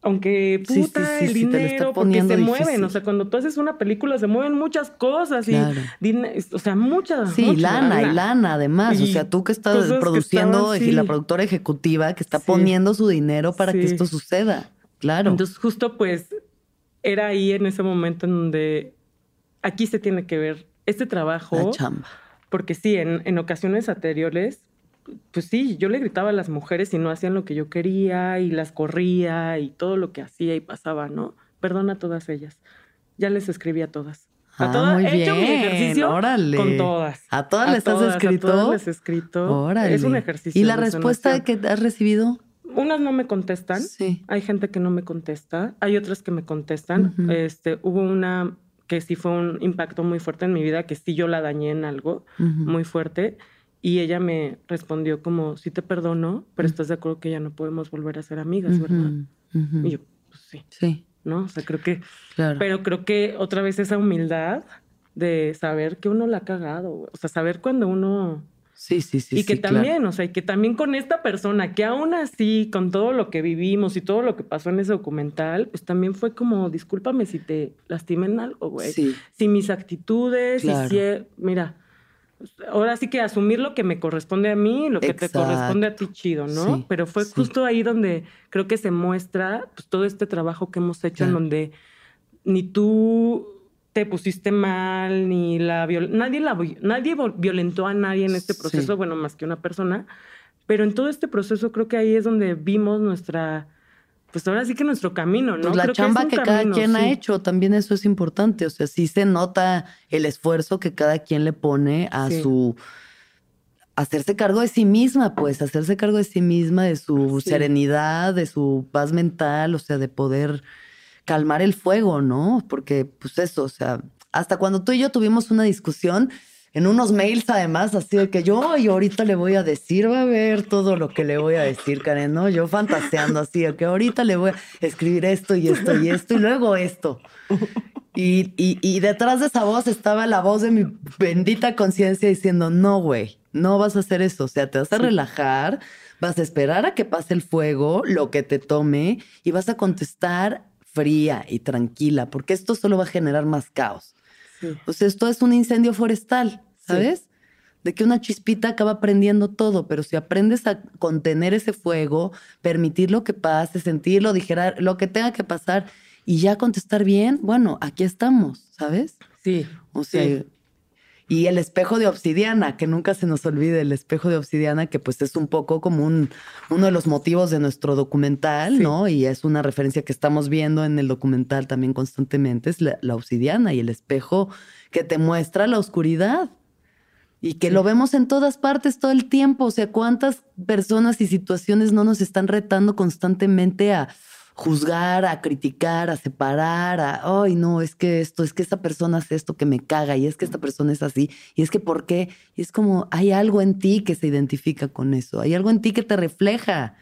Aunque sí, puta, sí, el dinero, porque se mueven. O sea, cuando tú haces una película se mueven muchas cosas Claro. y dine- o sea, muchas. Sí, lana y lana además. o sea, tú que estás que produciendo estaban, y la productora ejecutiva que está poniendo su dinero para que esto suceda. Claro. Entonces, justo pues era ahí en ese momento en donde aquí se tiene que ver este trabajo. La chamba. Porque sí, en, en ocasiones anteriores, pues sí, yo le gritaba a las mujeres y no hacían lo que yo quería y las corría y todo lo que hacía y pasaba, ¿no? Perdona a todas ellas. Ya les escribí a todas. A Ah, todas, muy he hecho mi bien, ejercicio órale. con todas. ¿A todas les has escrito? A todas les he escrito. Órale. Es un ejercicio. ¿Y la respuesta que has recibido? Unas no me contestan. Sí. Hay gente que no me contesta. Hay otras que me contestan. Este, hubo una que sí fue un impacto muy fuerte en mi vida, que sí yo la dañé en algo muy fuerte. Y ella me respondió como, sí te perdono, pero estás de acuerdo que ya no podemos volver a ser amigas, ¿verdad? Y yo, pues sí, Sí, ¿no? O sea, creo que... claro. Pero creo que otra vez esa humildad de saber que uno la ha cagado, o sea, saber cuando uno... sí, sí, sí. y que sí, claro. también, o sea, y que también con esta persona, que aún así, con todo lo que vivimos y todo lo que pasó en ese documental, pues también fue como, discúlpame si te lastimé en algo, güey. Sí. Si mis actitudes, Claro. si, mira, ahora sí que asumir lo que me corresponde a mí y lo que te corresponde a ti, chido, ¿no? Sí, Pero fue sí. justo ahí donde creo que se muestra pues, todo este trabajo que hemos hecho en donde ni tú te pusiste mal, ni la viol- nadie la nadie violentó a nadie en este Sí. proceso, bueno, más que una persona, pero en todo este proceso creo que ahí es donde vimos nuestra pues ahora sí que nuestro camino, ¿no? Pues la Creo chamba que, cada camino, quien ha hecho, también eso es importante. O sea, sí se nota el esfuerzo que cada quien le pone a Sí. su hacerse cargo de sí misma, pues, hacerse cargo de sí misma, de su serenidad, de su paz mental, o sea, de poder calmar el fuego, ¿no? Porque, pues eso, o sea, hasta cuando tú y yo tuvimos una discusión, en unos mails además, así de que yo y ahorita le voy a decir, va a ver todo lo que le voy a decir, Karen, ¿no? Yo fantaseando así, de que ahorita le voy a escribir esto y esto y esto y luego esto. Y, y, y detrás de esa voz estaba la voz de mi bendita conciencia diciendo, no, güey, no vas a hacer eso. O sea, te vas a relajar, vas a esperar a que pase el fuego, lo que te tome, y vas a contestar fría y tranquila, porque esto solo va a generar más caos. Sí. O sea, esto es un incendio forestal, ¿sabes? De que una chispita acaba prendiendo todo, pero si aprendes a contener ese fuego, permitirlo que pase, sentirlo, digerir lo que tenga que pasar y ya contestar bien, bueno, aquí estamos, ¿sabes? Sí. O sea, Sí. Y el espejo de obsidiana, que nunca se nos olvide, el espejo de obsidiana, que pues es un poco como un, uno de los motivos de nuestro documental, Sí. ¿no? Y es una referencia que estamos viendo en el documental también constantemente, es la, la obsidiana y el espejo que te muestra la oscuridad. Y que Sí. lo vemos en todas partes todo el tiempo. O sea, cuántas personas y situaciones no nos están retando constantemente a juzgar, a criticar, a separar, a, ay, no, es que esto, es que esta persona hace esto que me caga y es que esta persona es así y es que por qué. Y es como, hay algo en ti que se identifica con eso, hay algo en ti que te refleja.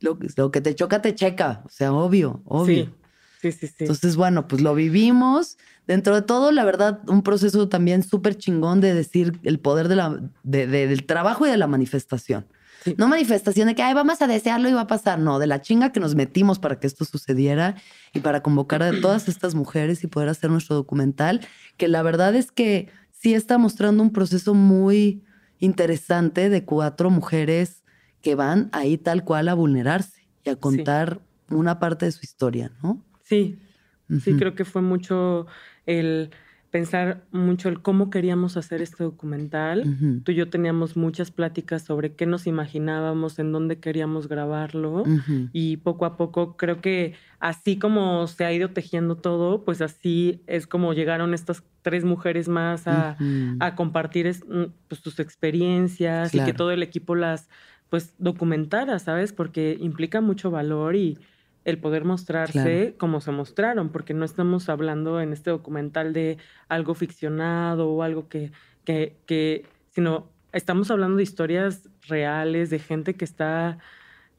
Lo, lo que te choca, te checa. O sea, obvio, obvio. Sí, sí, sí. sí. Entonces, bueno, pues lo vivimos. Dentro de todo, la verdad, un proceso también súper chingón de decir el poder de la, de- de- del trabajo y de la manifestación. Sí. No manifestación de que, ay, vamos a desearlo y va a pasar. No, de la chinga que nos metimos para que esto sucediera y para convocar a todas estas mujeres y poder hacer nuestro documental, que la verdad es que sí está mostrando un proceso muy interesante de cuatro mujeres que van ahí tal cual a vulnerarse y a contar una parte de su historia, ¿no? Sí, sí, creo que fue mucho el pensar mucho el cómo queríamos hacer este documental. Tú y yo teníamos muchas pláticas sobre qué nos imaginábamos, en dónde queríamos grabarlo. Y poco a poco creo que así como se ha ido tejiendo todo, pues así es como llegaron estas tres mujeres más a, compartir es- mm, pues, sus experiencias y que todo el equipo las pues documentara, ¿sabes? Porque implica mucho valor y el poder mostrarse Claro. como se mostraron, porque no estamos hablando en este documental de algo ficcionado o algo que, que, que sino estamos hablando de historias reales, de gente que está,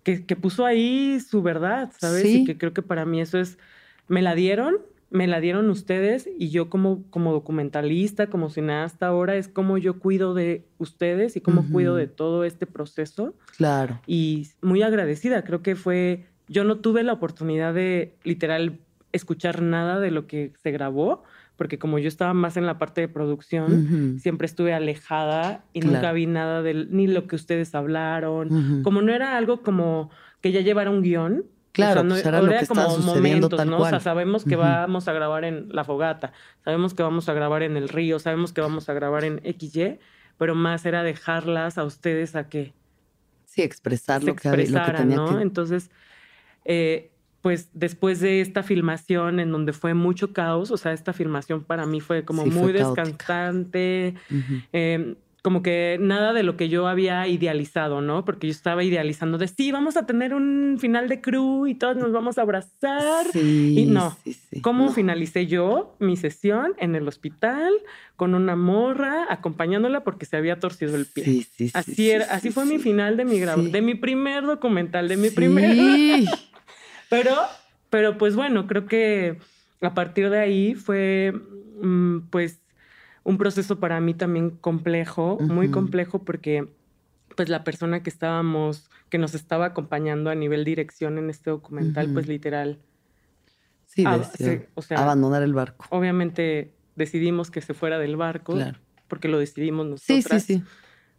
que, que puso ahí su verdad, ¿sabes? Sí. Y que creo que para mí eso es, me la dieron, me la dieron ustedes y yo como, como documentalista, como cineasta ahora, es como yo cuido de ustedes y cómo cuido de todo este proceso Claro. y muy agradecida. Creo que fue, yo no tuve la oportunidad de literal escuchar nada de lo que se grabó, porque como yo estaba más en la parte de producción, siempre estuve alejada y Claro. nunca vi nada del, ni lo que ustedes hablaron. Como no era algo como que ya llevara un guion, Claro, o sea, no- pues era lo era que estaba como momentos, tal ¿no? cual. O sea, sabemos que vamos a grabar en la fogata, sabemos que vamos a grabar en el río, sabemos que vamos a grabar en XY, pero más era dejarlas a ustedes a que Sí, expresar se lo que, había- lo que expresaran, tenía ¿no? que... Entonces, eh, pues después de esta filmación en donde fue mucho caos, o sea, esta filmación para mí fue como Sí, fue muy caótica. descansante, eh, como que nada de lo que yo había idealizado, ¿no? Porque yo estaba idealizando de sí, vamos a tener un final de crew y todos nos vamos a abrazar. Sí, y no. sí, sí. ¿Cómo No. finalicé yo mi sesión en el hospital con una morra acompañándola porque se había torcido el pie? Sí, sí, sí, Así era, así sí, fue mi final de mi de mi primer documental, de mi Sí. primer. Pero, pero pues bueno, creo que a partir de ahí fue mm, pues un proceso para mí también complejo, muy complejo porque pues la persona que estábamos, que nos estaba acompañando a nivel dirección en este documental, pues literal, Sí, decía, sí, o sea, abandonar el barco. obviamente decidimos que se fuera del barco, Claro. porque lo decidimos Sí, nosotras. sí, sí.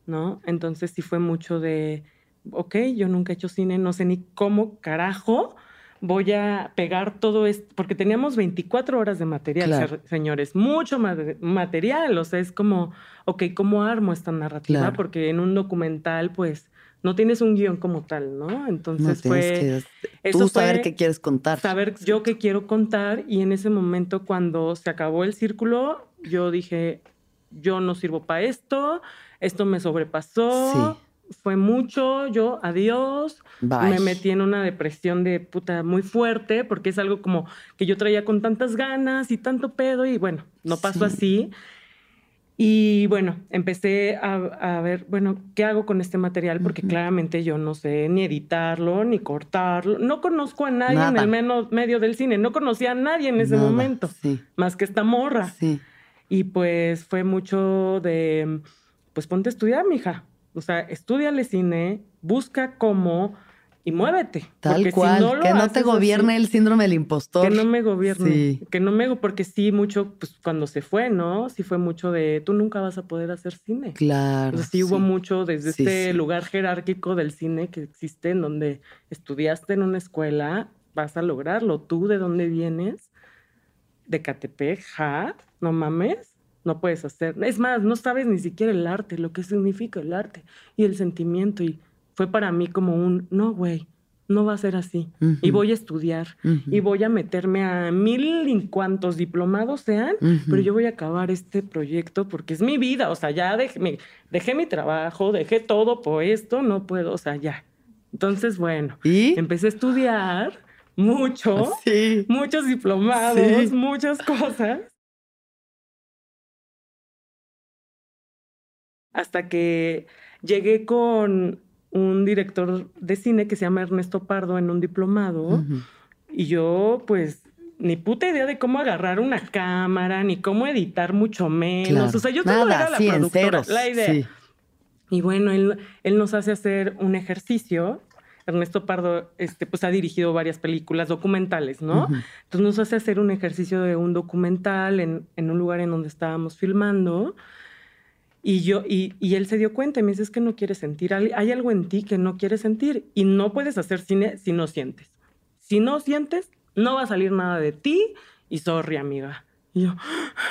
¿no? Entonces sí fue mucho de, ok, yo nunca he hecho cine, no sé ni cómo carajo voy a pegar todo esto, porque teníamos 24 horas de material, Claro. señores, mucho ma- material, o sea, es como, ok, ¿cómo armo esta narrativa? Claro. Porque en un documental, pues, no tienes un guion como tal, ¿no? Entonces fue que eso tú saber fue qué quieres contar. saber yo qué quiero contar y en ese momento cuando se acabó el círculo, yo dije, yo no sirvo para esto, esto me sobrepasó, fue mucho, yo adiós, Bye. me metí en una depresión de puta muy fuerte porque es algo como que yo traía con tantas ganas y tanto pedo y bueno, no pasó Sí. así. Y bueno, empecé a, a ver, bueno, ¿qué hago con este material? Porque claramente yo no sé ni editarlo, ni cortarlo. No conozco a nadie en Nada. el meno- medio del cine. No conocía a nadie en ese Nada, momento, Sí, más que esta morra. sí. Y pues fue mucho de, pues ponte a estudiar, mija. O sea, estudiale cine, busca cómo y muévete. Tal porque si cual. no lo que no te gobierne así- el síndrome del impostor. que no me gobierne. Sí. Que no me... Porque sí, mucho, pues cuando se fue, ¿no? Sí fue mucho de, tú nunca vas a poder hacer cine. Claro. O sea, sí, hubo mucho desde Sí, este sí. lugar jerárquico del cine que existe, en donde estudiaste en una escuela, vas a lograrlo. ¿Tú de dónde vienes? De Catepec, ja, no mames, no puedes hacer. Es más, no sabes ni siquiera el arte, lo que significa el arte y el sentimiento. Y fue para mí como un, no, güey, no va a ser así. Y voy a estudiar y voy a meterme a mil y cuantos diplomados sean, pero yo voy a acabar este proyecto porque es mi vida, o sea, ya dejé mi, dejé mi trabajo, dejé todo por esto, no puedo, o sea, ya. Entonces, bueno, ¿Y? empecé a estudiar mucho, Sí. muchos diplomados, Sí. muchas cosas. Hasta que llegué con un director de cine que se llama Ernesto Pardo en un diplomado. Y yo, pues, ni puta idea de cómo agarrar una cámara, ni cómo editar mucho menos. Claro. O sea, yo Nada, la sí, productora, la idea. Sí. Y bueno, él, él nos hace hacer un ejercicio. Ernesto Pardo, este, pues, ha dirigido varias películas documentales, ¿no? Entonces nos hace hacer un ejercicio de un documental en, en un lugar en donde estábamos filmando. Y yo, y, y él se dio cuenta y me dice, es que no quieres sentir, hay algo en ti que no quieres sentir y no puedes hacer cine si no sientes. Si no sientes, no va a salir nada de ti y sorry, amiga. Y yo,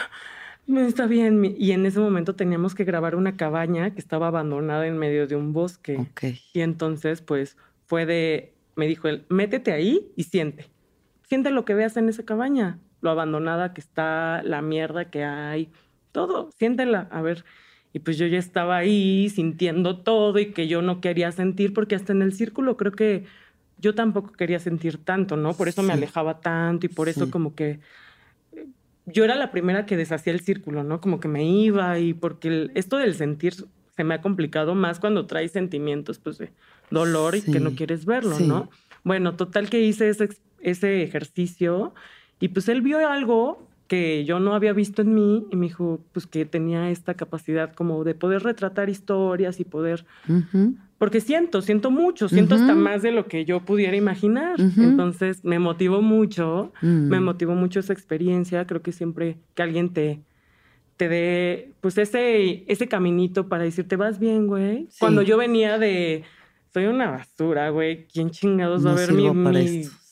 "Me está bien. mi-". Y en ese momento teníamos que grabar una cabaña que estaba abandonada en medio de un bosque. Ok. Y entonces, pues, fue de, me dijo él, métete ahí y siente. Siente lo que veas en esa cabaña, lo abandonada que está, la mierda que hay, todo, siéntela, a ver. Y pues yo ya estaba ahí sintiendo todo y que yo no quería sentir, porque hasta en el círculo creo que yo tampoco quería sentir tanto, ¿no? Por eso me Sí. alejaba tanto y por eso Sí. como que eh, yo era la primera que deshacía el círculo, ¿no? Como que me iba y porque el- esto del sentir se me ha complicado más cuando traes sentimientos, pues, de dolor y que no Sí, quieres verlo, sí. ¿no? Bueno, total que hice ese, ese ejercicio y pues él vio algo que yo no había visto en mí y me dijo, pues que tenía esta capacidad como de poder retratar historias y poder porque siento, siento mucho, siento hasta más de lo que yo pudiera imaginar. Entonces me motivó mucho, Mm. me motivó mucho esa experiencia. Creo que siempre que alguien te, te dé, pues ese, ese caminito para decirte, vas bien, güey. Sí. Cuando yo venía de soy una basura, güey. ¿Quién chingados va No a ver mi,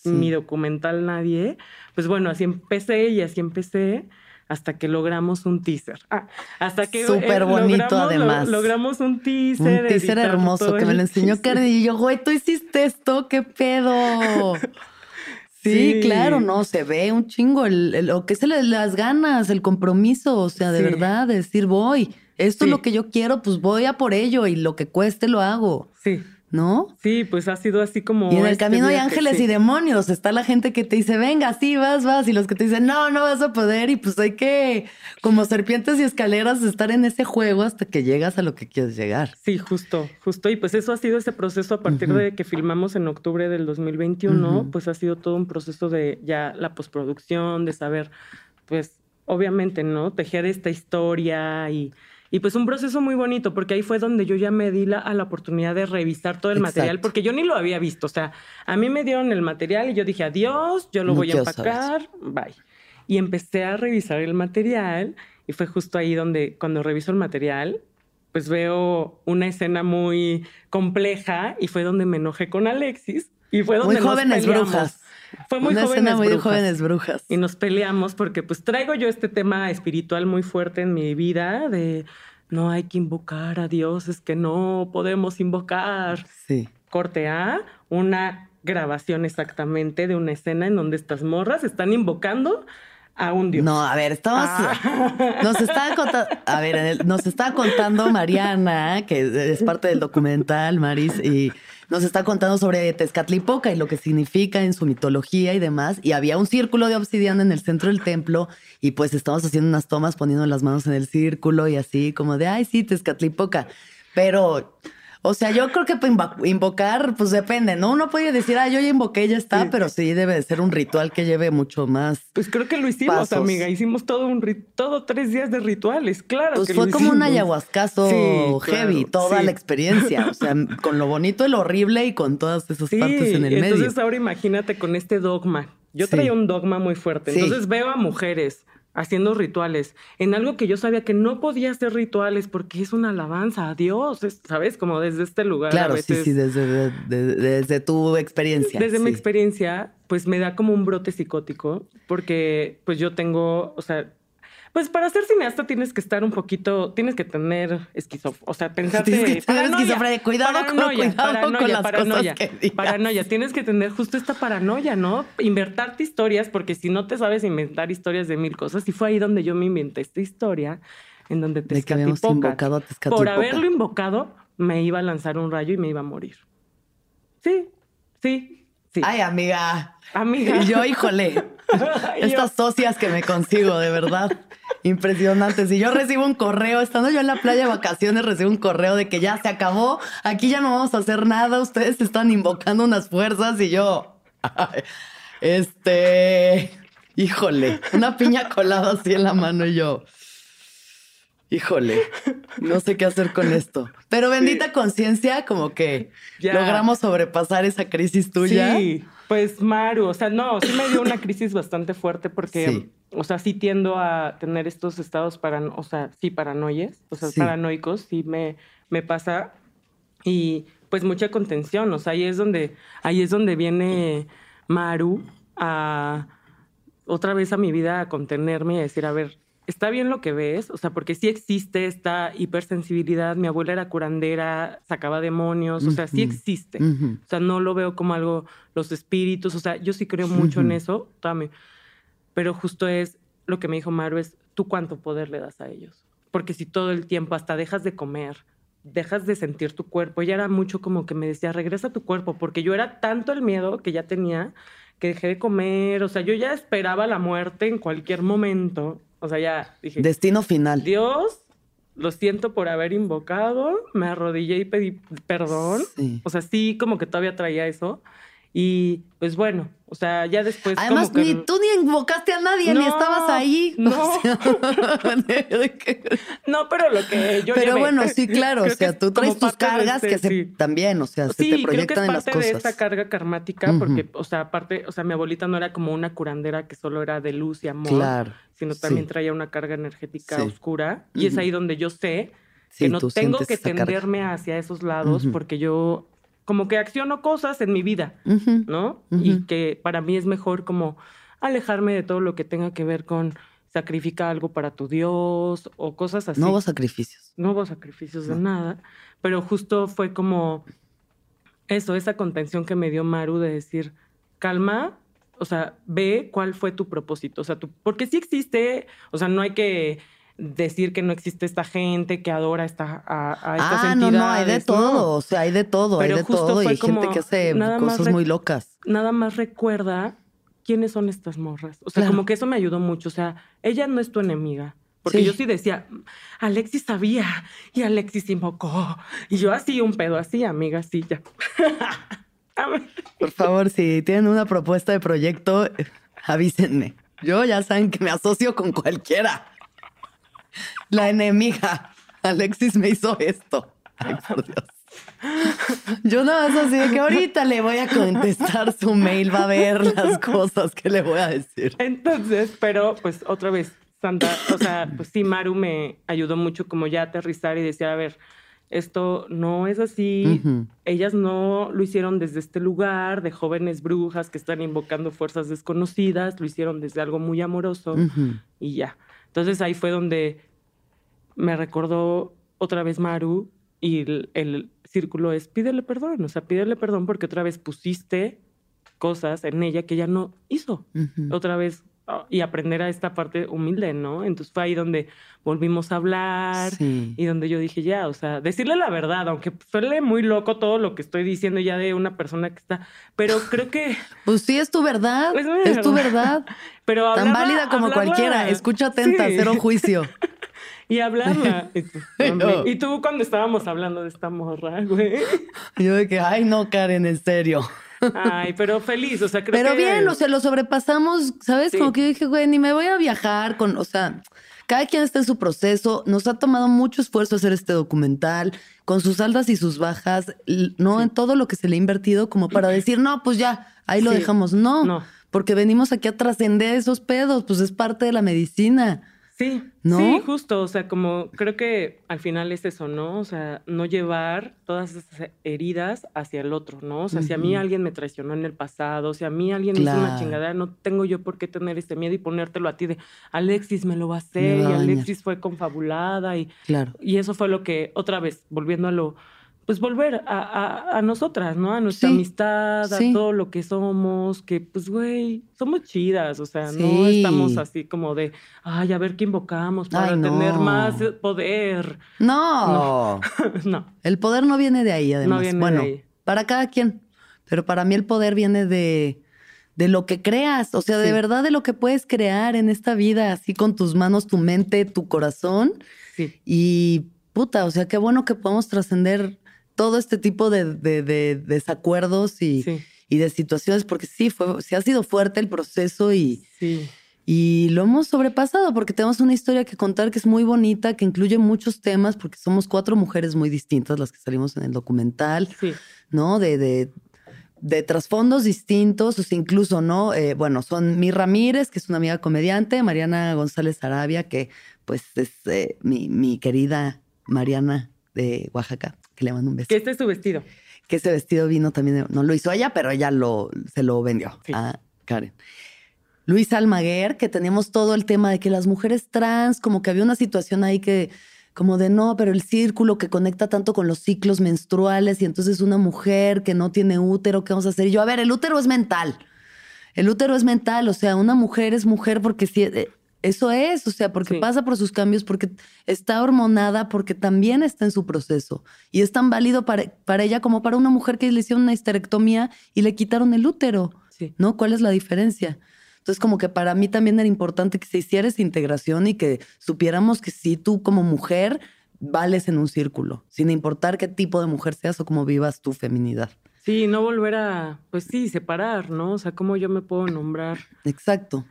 sí. mi documental? Nadie. Pues bueno, así empecé y así empecé hasta que logramos un teaser. Ah, hasta que Súper bonito, logramos, lo- además. logramos un teaser. Un teaser hermoso que me lo enseñó. Cardi y yo, güey, tú hiciste esto, qué pedo. Sí, Sí. claro, no, se ve un chingo el, el- lo que es el- las ganas, el compromiso, o sea, de Sí. verdad, de decir, voy, esto Sí. es lo que yo quiero, pues voy a por ello y lo que cueste lo hago, Sí, ¿no? sí, pues ha sido así como. Y en el este camino hay ángeles sí. y demonios. Está la gente que te dice, venga, sí, vas, vas. Y los que te dicen, no, no vas a poder. Y pues hay que, como serpientes y escaleras, estar en ese juego hasta que llegas a lo que quieres llegar. Sí, justo, justo. Y pues eso ha sido ese proceso a partir de que filmamos en octubre del 2021, Ujú. pues ha sido todo un proceso de ya la postproducción, de saber, pues obviamente, ¿no? Tejer esta historia y, y pues un proceso muy bonito, porque ahí fue donde yo ya me di la, a la oportunidad de revisar todo el material, porque yo ni lo había visto. O sea, a mí me dieron el material y yo dije, adiós, yo lo No voy a empacar, bye. Y empecé a revisar el material y fue justo ahí donde cuando reviso el material, pues veo una escena muy compleja y fue donde me enojé con Alexis y fue donde Muy nos jóvenes peleamos. brujas. Fue muy Una jóvenes escena muy brujas. jóvenes brujas. Y nos peleamos porque pues traigo yo este tema espiritual muy fuerte en mi vida de no hay que invocar a Dios, es que no podemos invocar. Sí. Corte A, una grabación exactamente de una escena en donde estas morras están invocando a un Dios. No, a ver, estamos. Ah. Nos estaba contando. A ver, el- nos está contando Mariana, que es parte del documental, Maris, y nos está contando sobre Tezcatlipoca y lo que significa en su mitología y demás. Y había un círculo de obsidiana en el centro del templo, y pues estamos haciendo unas tomas poniendo las manos en el círculo y así, como de ay, sí, Tezcatlipoca. Pero. O sea, yo creo que invocar, pues depende, ¿no? Uno puede decir, ah, yo ya invoqué, ya está, Sí. pero sí debe de ser un ritual que lleve mucho más Pues creo que lo hicimos, Pasos. amiga. Hicimos todo un todo tres días de rituales, claro. Pues que fue lo como un ayahuascazo Sí, heavy, claro, toda sí. la experiencia. O sea, con lo bonito y lo horrible y con todas esas partes en el entonces medio. ahora imagínate con este dogma. Yo traía un dogma muy fuerte. Entonces veo a mujeres haciendo rituales en algo que yo sabía que no podía hacer rituales porque es una alabanza a Dios, es- ¿sabes? Como desde este lugar. Claro, sí, veces- sí, desde, de- de- desde tu experiencia. Desde mi experiencia, pues me da como un brote psicótico, porque pues yo tengo, o sea, pues para ser cineasta tienes que estar un poquito, tienes que tener esquizof, o sea, pensarte... Tienes que tener paranoia, esquizofrenia. Cuidado con- cuidado con las cosas que digas. Paranoia, tienes que tener justo esta paranoia, ¿no? Inventarte historias, porque si no te sabes inventar historias de mil cosas, y fue ahí donde yo me inventé esta historia, en donde Tezcatlipoca, invocado a por haberlo invocado, me iba a lanzar un rayo y me iba a morir. Sí, sí, sí. Ay, amiga. Amiga. Y yo, híjole, estas socias que me consigo, de verdad. Impresionante. Si yo recibo un correo, estando yo en la playa de vacaciones, recibo un correo de que ya se acabó, aquí ya no vamos a hacer nada, ustedes están invocando unas fuerzas y yo, este, híjole, una piña colada así en la mano y yo, híjole, no sé qué hacer con esto. Pero bendita conciencia, como que Ya. logramos sobrepasar esa crisis tuya. Sí, pues Maru, o sea, no, sí me dio una crisis bastante fuerte porque, Sí. o sea, sí tiendo a tener estos estados para, o sea, sí paranoias, o sea, Sí. paranoicos, sí me, me pasa y pues mucha contención, o sea, ahí es donde, ahí es donde viene Maru a otra vez a mi vida a contenerme y a decir, a ver, está bien lo que ves, o sea, porque sí existe esta hipersensibilidad, mi abuela era curandera, sacaba demonios, o sea, sí existe. O sea, no lo veo como algo, los espíritus, o sea, yo sí creo mucho en eso, dame. Pero justo es lo que me dijo Maru, es tú cuánto poder le das a ellos. Porque si todo el tiempo hasta dejas de comer, dejas de sentir tu cuerpo, ella era mucho como que me decía, regresa a tu cuerpo, porque yo era tanto el miedo que ya tenía que dejé de comer, o sea, yo ya esperaba la muerte en cualquier momento, o sea, ya dije, Destino final. Dios, lo siento por haber invocado, me arrodillé y pedí perdón. Sí. O sea, sí, como que todavía traía eso. Y pues bueno, o sea, ya después. Además, como que... ni tú ni invocaste a nadie, ni estabas ahí. no. O sea, No, pero lo que yo. Pero llevé. bueno, sí, claro. O sea, tú traes tus cargas este- que se sí. también, o sea, se Sí, te creo que proyectan es en las parte de cosas. esta carga karmática, porque, o sea, aparte, o sea, mi abuelita no era como una curandera que solo era de luz y amor, Claro. sino sí. también traía una carga energética oscura. Y es ahí donde yo sé que no tengo que esa carga. tenderme hacia esos lados porque yo como que acciono cosas en mi vida. ¿no? Y que para mí es mejor como alejarme de todo lo que tenga que ver con sacrifica algo para tu Dios o cosas así. Hubo sacrificios. no hubo sacrificios de nada, pero justo fue como eso, esa contención que me dio Maru de decir, calma, o sea, ve cuál fue tu propósito, o sea, tu, porque sí existe, o sea, no hay que decir que no existe esta gente que adora esta, a, a estas Ah, no, no, hay de entidades, no. todo. O sea, hay de todo, Pero hay de todo. Y hay gente que hace cosas muy locas. Nada más recuerda quiénes son estas morras. O sea, Claro. como que eso me ayudó mucho. O sea, ella no es tu enemiga. Porque Sí. yo sí decía, Alexis sabía y Alexis invocó. Y yo así, un pedo así, amiga, así ya. Por favor, si tienen una propuesta de proyecto, avísenme. Yo ya saben que me asocio con cualquiera. La enemiga. Alexis me hizo esto. Ay, por Dios. Yo nada más así de que ahorita le voy a contestar su mail, va a ver las cosas que le voy a decir. Entonces, pero pues otra vez, Santa, o sea, pues sí, Maru me ayudó mucho como ya a aterrizar y decir, a ver, esto no es así. Ellas no lo hicieron desde este lugar de jóvenes brujas que están invocando fuerzas desconocidas, lo hicieron desde algo muy amoroso y ya. Entonces ahí fue donde me recordó otra vez Maru y el, el círculo es pídele perdón, o sea, pídele perdón porque otra vez pusiste cosas en ella que ella no hizo. Otra vez y aprender a esta parte humilde, ¿no? Entonces fue ahí donde volvimos a hablar Sí. y donde yo dije, ya, o sea, decirle la verdad, aunque suele muy loco todo lo que estoy diciendo ya de una persona que está, pero creo que, Pues sí, es tu verdad. Es tu verdad. pero Tan válida como cualquiera. Escucha atenta, Sí. cero juicio. Y hablarla. Y tú, No. y tú cuando estábamos hablando de esta morra, güey. Yo de que, ay, no, Karen, en serio. Ay, pero feliz, o sea, creo Pero que... bien, o sea, lo sobrepasamos, ¿sabes? Sí. Como que yo dije, güey, ni me voy a viajar con, o sea, cada quien está en su proceso. Nos ha tomado mucho esfuerzo hacer este documental, con sus altas y sus bajas, no en todo lo que se le ha invertido, como para decir, no, pues ya, ahí lo Sí. dejamos. No, No. porque venimos aquí a trascender esos pedos, pues es parte de la medicina. Sí, ¿No? sí, justo, o sea, como creo que al final es eso, ¿no? O sea, no llevar todas esas heridas hacia el otro, ¿no? O sea, si a mí alguien me traicionó en el pasado, si a mí alguien me hizo una Claro. chingadera, no tengo yo por qué tener ese miedo y ponértelo a ti de Alexis me lo va a hacer y. Alexis fue confabulada y, Claro. y eso fue lo que, otra vez, volviendo a lo, pues volver a, a- a nosotras, ¿no? A nuestra Sí, amistad, a sí. todo lo que somos, que pues, güey, somos chidas, o sea, no estamos así como de, ay, a ver qué invocamos para Ay, no. tener más poder. No, no, el poder no viene de ahí, además. viene de bueno, ahí. para cada quien. Pero para mí el poder viene de, de lo que creas, o sea, de verdad de lo que puedes crear en esta vida, así con tus manos, tu mente, tu corazón. sí, Y puta, o sea, qué bueno que podamos trascender todo este tipo de, de- de desacuerdos y, sí, y de situaciones, porque sí, fue, sí ha sido fuerte el proceso y, sí, y lo hemos sobrepasado porque tenemos una historia que contar que es muy bonita, que incluye muchos temas, porque somos cuatro mujeres muy distintas las que salimos en el documental, sí, ¿no? De, de, de trasfondos distintos, o sea, incluso, ¿no? Eh, bueno, son Mi Ramírez, que es una amiga comediante, Mariana González Arabia, que pues es eh, mi, mi querida Mariana de Oaxaca, que le mando un beso que este es tu vestido. que ese vestido vino también, no lo hizo ella, pero ella lo, se lo vendió Sí. a Karen. Luis Almaguer, que teníamos todo el tema de que las mujeres trans, como que había una situación ahí que, como de no, pero el círculo que conecta tanto con los ciclos menstruales y entonces una mujer que no tiene útero, ¿qué vamos a hacer? Y yo, a ver, el útero es mental. El útero es mental, o sea, una mujer es mujer porque sí, eh, eso es, o sea, porque Sí. pasa por sus cambios, porque está hormonada, porque también está en su proceso. Y es tan válido para, para ella como para una mujer que le hicieron una histerectomía y le quitaron el útero, Sí. ¿no? ¿Cuál es la diferencia? Entonces, como que para mí también era importante que se hiciera esa integración y que supiéramos que si tú como mujer vales en un círculo, sin importar qué tipo de mujer seas o cómo vivas tu feminidad. Sí, no volver a, pues sí, separar, ¿no? O sea, cómo yo me puedo nombrar Exacto.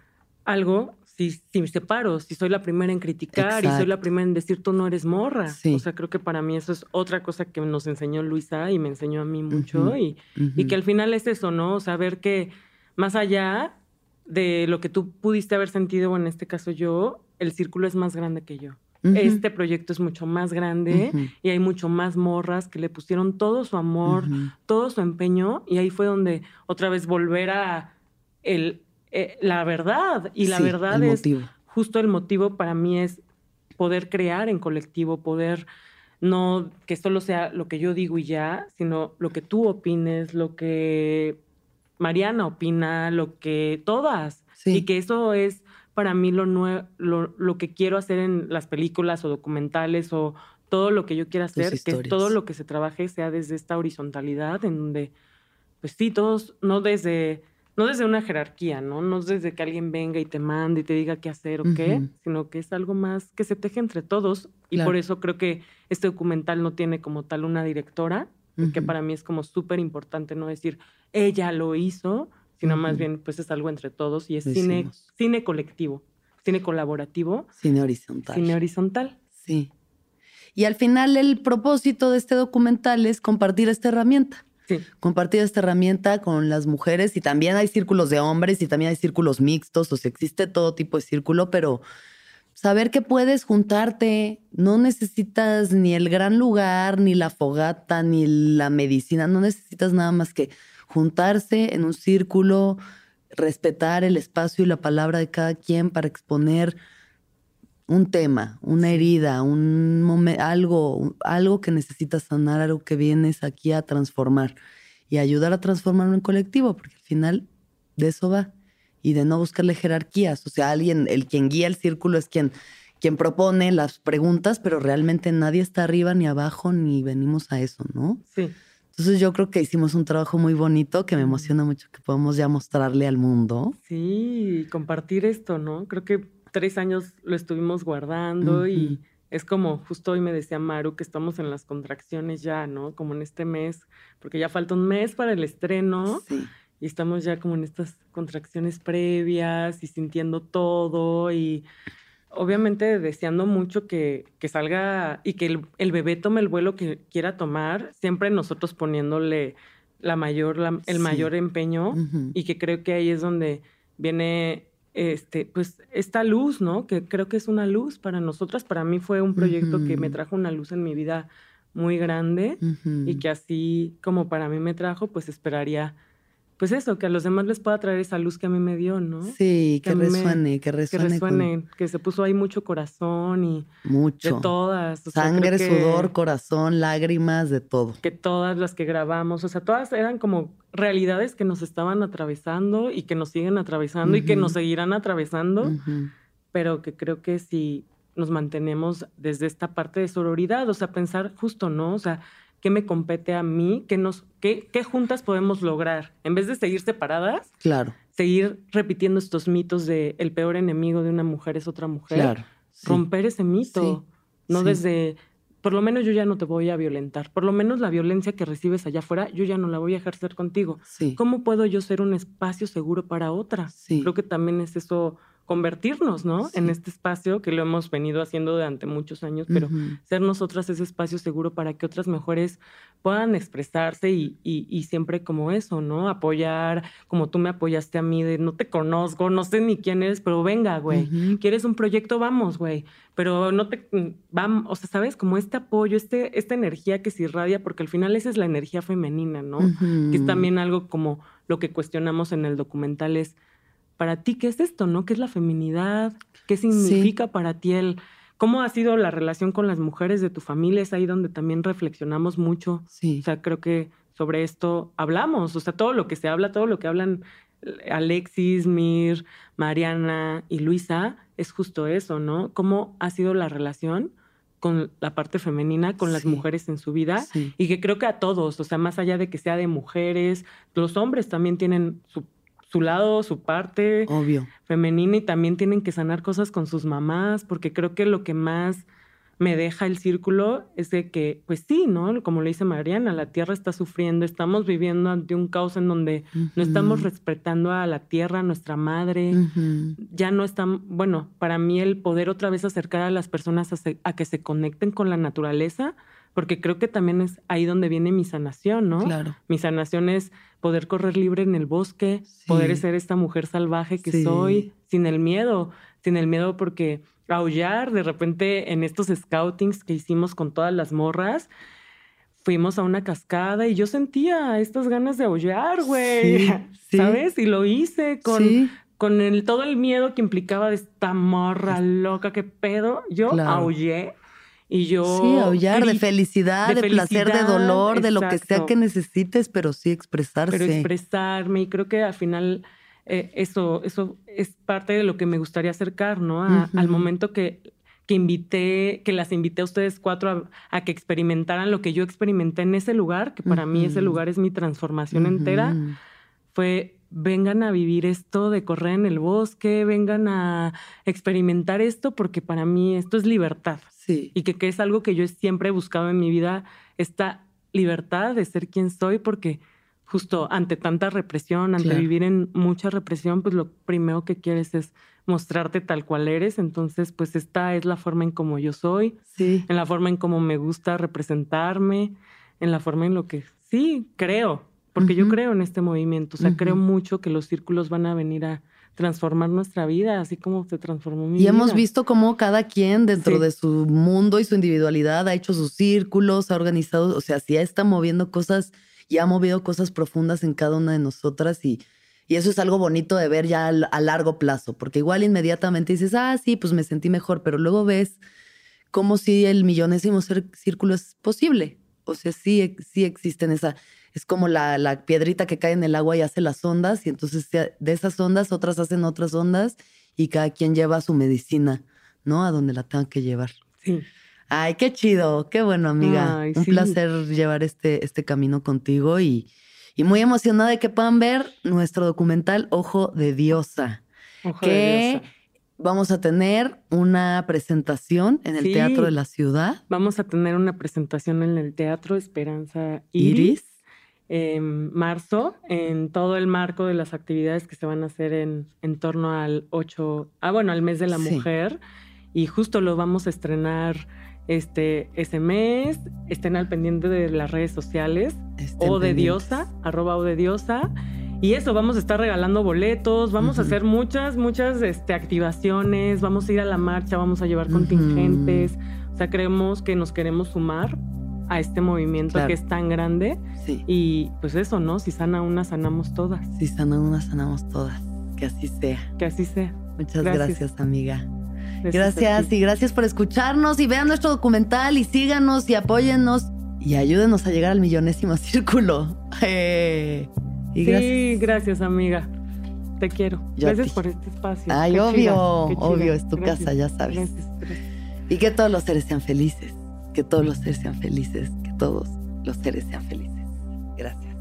algo si, si me separo, si soy la primera en criticar y soy la primera en decir tú no eres morra. Sí. O sea, creo que para mí eso es otra cosa que nos enseñó Luisa y me enseñó a mí mucho y, y que al final es eso, ¿no? Saber que más allá de lo que tú pudiste haber sentido, o en este caso yo, el círculo es más grande que yo. Este proyecto es mucho más grande y hay mucho más morras que le pusieron todo su amor, todo su empeño y ahí fue donde otra vez volver a el, eh, la verdad y la Sí, verdad es motivo. justo el motivo para mí es poder crear en colectivo, poder no que solo sea lo que yo digo y ya, sino lo que tú opines, lo que Mariana opina, lo que todas. Sí. Y que eso es para mí lo, nue- lo, lo que quiero hacer en las películas o documentales o todo lo que yo quiera hacer, que todo lo que se trabaje sea desde esta horizontalidad en donde, pues sí, todos, no desde, no desde una jerarquía, ¿no? No desde que alguien venga y te mande y te diga qué hacer o qué, sino que es algo más que se teje entre todos. Y Claro. por eso creo que este documental no tiene como tal una directora, que para mí es como súper importante no decir ella lo hizo, sino más bien pues es algo entre todos y es cine, cine colectivo, cine colaborativo, Cine horizontal. cine horizontal. Sí. Y al final el propósito de este documental es compartir esta herramienta. Sí, Compartir esta herramienta con las mujeres y también hay círculos de hombres y también hay círculos mixtos, o sea, existe todo tipo de círculo, pero saber que puedes juntarte, no necesitas ni el gran lugar, ni la fogata, ni la medicina, no necesitas nada más que juntarse en un círculo, respetar el espacio y la palabra de cada quien para exponer un tema, una herida, un momen- algo, algo que necesitas sanar, algo que vienes aquí a transformar y ayudar a transformarlo en colectivo, porque al final de eso va y de no buscarle jerarquías, o sea, alguien, el quien guía el círculo es quien quien propone las preguntas, pero realmente nadie está arriba ni abajo ni venimos a eso, ¿no? sí. Entonces yo creo que hicimos un trabajo muy bonito que me emociona mucho que podamos ya mostrarle al mundo. Sí, compartir esto, ¿no? Creo que tres años lo estuvimos guardando y es como justo hoy me decía Maru que estamos en las contracciones ya, ¿no? Como en este mes, porque ya falta un mes para el estreno Sí. y estamos ya como en estas contracciones previas y sintiendo todo y obviamente deseando mucho que, que salga y que el, el bebé tome el vuelo que quiera tomar, siempre nosotros poniéndole la mayor, la- el Sí. mayor empeño y que creo que ahí es donde viene este pues esta luz, ¿no? Que creo que es una luz para nosotras, para mí fue un proyecto que me trajo una luz en mi vida muy grande y que así como para mí me trajo, pues esperaría pues eso, que a los demás les pueda traer esa luz que a mí me dio, ¿no? Sí, Que que, resuene, que que resuene, con resuene, que se puso ahí mucho corazón y mucho. de todas. o Sangre, que- sudor, corazón, lágrimas, de todo. que todas las que grabamos, o sea, todas eran como realidades que nos estaban atravesando y que nos siguen atravesando y que nos seguirán atravesando, pero que creo que si nos mantenemos desde esta parte de sororidad, o sea, pensar justo, ¿no? O sea, ¿qué me compete a mí? ¿Qué, nos, qué, qué juntas podemos lograr? En vez de seguir separadas, Claro, seguir repitiendo estos mitos de el peor enemigo de una mujer es otra mujer, claro. sí. romper ese mito, no sí. desde, por lo menos yo ya no te voy a violentar, por lo menos la violencia que recibes allá afuera, yo ya no la voy a ejercer contigo. Sí. ¿Cómo puedo yo ser un espacio seguro para otra? Sí. Creo que también es eso, convertirnos, ¿no? En este espacio que lo hemos venido haciendo durante muchos años, pero ser nosotras ese espacio seguro para que otras mujeres puedan expresarse y, y- y siempre como eso, ¿no? Apoyar, como tú me apoyaste a mí, de no te conozco, no sé ni quién eres, pero venga, güey. ¿Quieres un proyecto? Vamos, güey. Pero no te... Vamos, o sea, ¿sabes? Como este apoyo, este, esta energía que se irradia, porque al final esa es la energía femenina, ¿no? Que es también algo como lo que cuestionamos en el documental es, para ti, ¿qué es esto, no? ¿Qué es la feminidad? ¿Qué significa para ti el... ¿Cómo ha sido la relación con las mujeres de tu familia? Es ahí donde también reflexionamos mucho. Sí. O sea, creo que sobre esto hablamos. O sea, todo lo que se habla, todo lo que hablan eh, Alexis, Mir, Mariana y Luisa, es justo eso, ¿no? ¿Cómo ha sido la relación con la parte femenina, con las mujeres en su vida? Sí. Y que creo que a todos, o sea, más allá de que sea de mujeres, los hombres también tienen su, su lado, su parte Obvio. femenina y también tienen que sanar cosas con sus mamás, porque creo que lo que más me deja el círculo es de que, pues sí, ¿no? Como le dice Mariana, la tierra está sufriendo, estamos viviendo ante un caos en donde no estamos respetando a la tierra, a nuestra madre, ya no están, bueno, para mí el poder otra vez acercar a las personas a, se- a que se conecten con la naturaleza, porque creo que también es ahí donde viene mi sanación, ¿no? Claro. Mi sanación es poder correr libre en el bosque, Sí. poder ser esta mujer salvaje que Sí. soy, sin el miedo, sin el miedo porque aullar de repente en estos scoutings que hicimos con todas las morras, fuimos a una cascada y yo sentía estas ganas de aullar, güey, Sí, sí. ¿sabes? Y lo hice con, con el, todo el miedo que implicaba de esta morra loca, qué pedo. Yo Claro. aullé y yo... Sí, aullar de felicidad, de, de placer, de dolor, de lo que sea que necesites, pero sí expresarse. pero expresarme y creo que al final eh, eso, eso es parte de lo que me gustaría acercar, ¿no? A- Al momento que, que invité, que las invité a ustedes cuatro a, a que experimentaran lo que yo experimenté en ese lugar, que para mí ese lugar es mi transformación entera, fue vengan a vivir esto de correr en el bosque, vengan a experimentar esto, porque para mí esto es libertad Sí. y que, que es algo que yo siempre he buscado en mi vida, esta libertad de ser quien soy, porque justo ante tanta represión, ante Claro. vivir en mucha represión, pues lo primero que quieres es mostrarte tal cual eres. Entonces, pues esta es la forma en cómo yo soy, Sí. en la forma en cómo me gusta representarme, en la forma en lo que sí creo, porque yo creo en este movimiento, o sea, creo mucho que los círculos van a venir a transformar nuestra vida, así como se transformó mi Y vida. hemos visto cómo cada quien dentro Sí. de su mundo y su individualidad ha hecho sus círculos, ha organizado, o sea, sí está moviendo cosas y ha movido cosas profundas en cada una de nosotras y, y eso es algo bonito de ver ya a, largo plazo, porque igual inmediatamente dices, ah, sí, pues me sentí mejor, pero luego ves como si el millonésimo círculo es posible. O sea, sí, sí existen esa, es como la, la piedrita que cae en el agua y hace las ondas, y entonces de esas ondas otras hacen otras ondas y cada quien lleva su medicina, ¿no? A donde la tengan que llevar. Sí. Ay, qué chido, qué bueno, amiga. Ay, Un sí. placer llevar este, este camino contigo y, y muy emocionada de que puedan ver nuestro documental Ojo de Diosa, Ojo de que diosa. vamos a tener una presentación en el Sí. Teatro de la Ciudad. Vamos a tener una presentación en el Teatro Esperanza Iris, Iris. En marzo, en todo el marco de las actividades que se van a hacer en, en torno al 8, ah, bueno, al mes de la Sí. mujer. Y justo lo vamos a estrenar este, ese mes. Estén al pendiente de las redes sociales. Estén O de pendientes. Diosa, arroba O de Diosa. Y eso, vamos a estar regalando boletos, vamos a hacer muchas, muchas este, activaciones, vamos a ir a la marcha, vamos a llevar contingentes. O sea, creemos que nos queremos sumar a este movimiento Claro. que es tan grande. Sí. Y pues eso, ¿no? Si sana una, sanamos todas. Si sanan una, sanamos todas. Que así sea. Que así sea. Muchas gracias, Gracias. amiga. Gracias y gracias por escucharnos y vean nuestro documental y síganos y apóyennos y ayúdenos a llegar al millonésimo círculo. Eh, y. Sí, gracias, amiga. Te quiero. Yo gracias por este espacio. Ay, Qué obvio, obvio, es tu Gracias, casa, ya sabes. Gracias. Y que todos los seres sean felices. Que todos los seres sean felices. Que todos los seres sean felices. Gracias.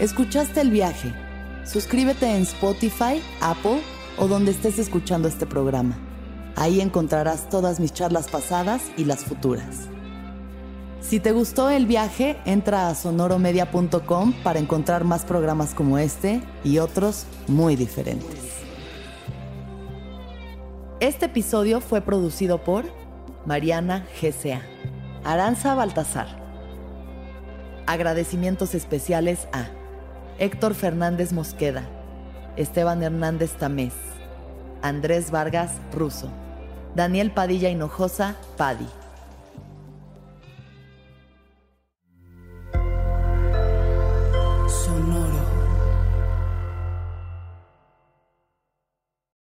¿Escuchaste el viaje? Suscríbete en Spotify, Apple o donde estés escuchando este programa. Ahí encontrarás todas mis charlas pasadas y las futuras. Si te gustó el viaje, entra a sonoromedia.com para encontrar más programas como este y otros muy diferentes. Este episodio fue producido por Mariana GCA, Aranza Baltasar. Agradecimientos especiales a Héctor Fernández Mosqueda, Esteban Hernández Tamés, Andrés Vargas Russo, Daniel Padilla Hinojosa Padi.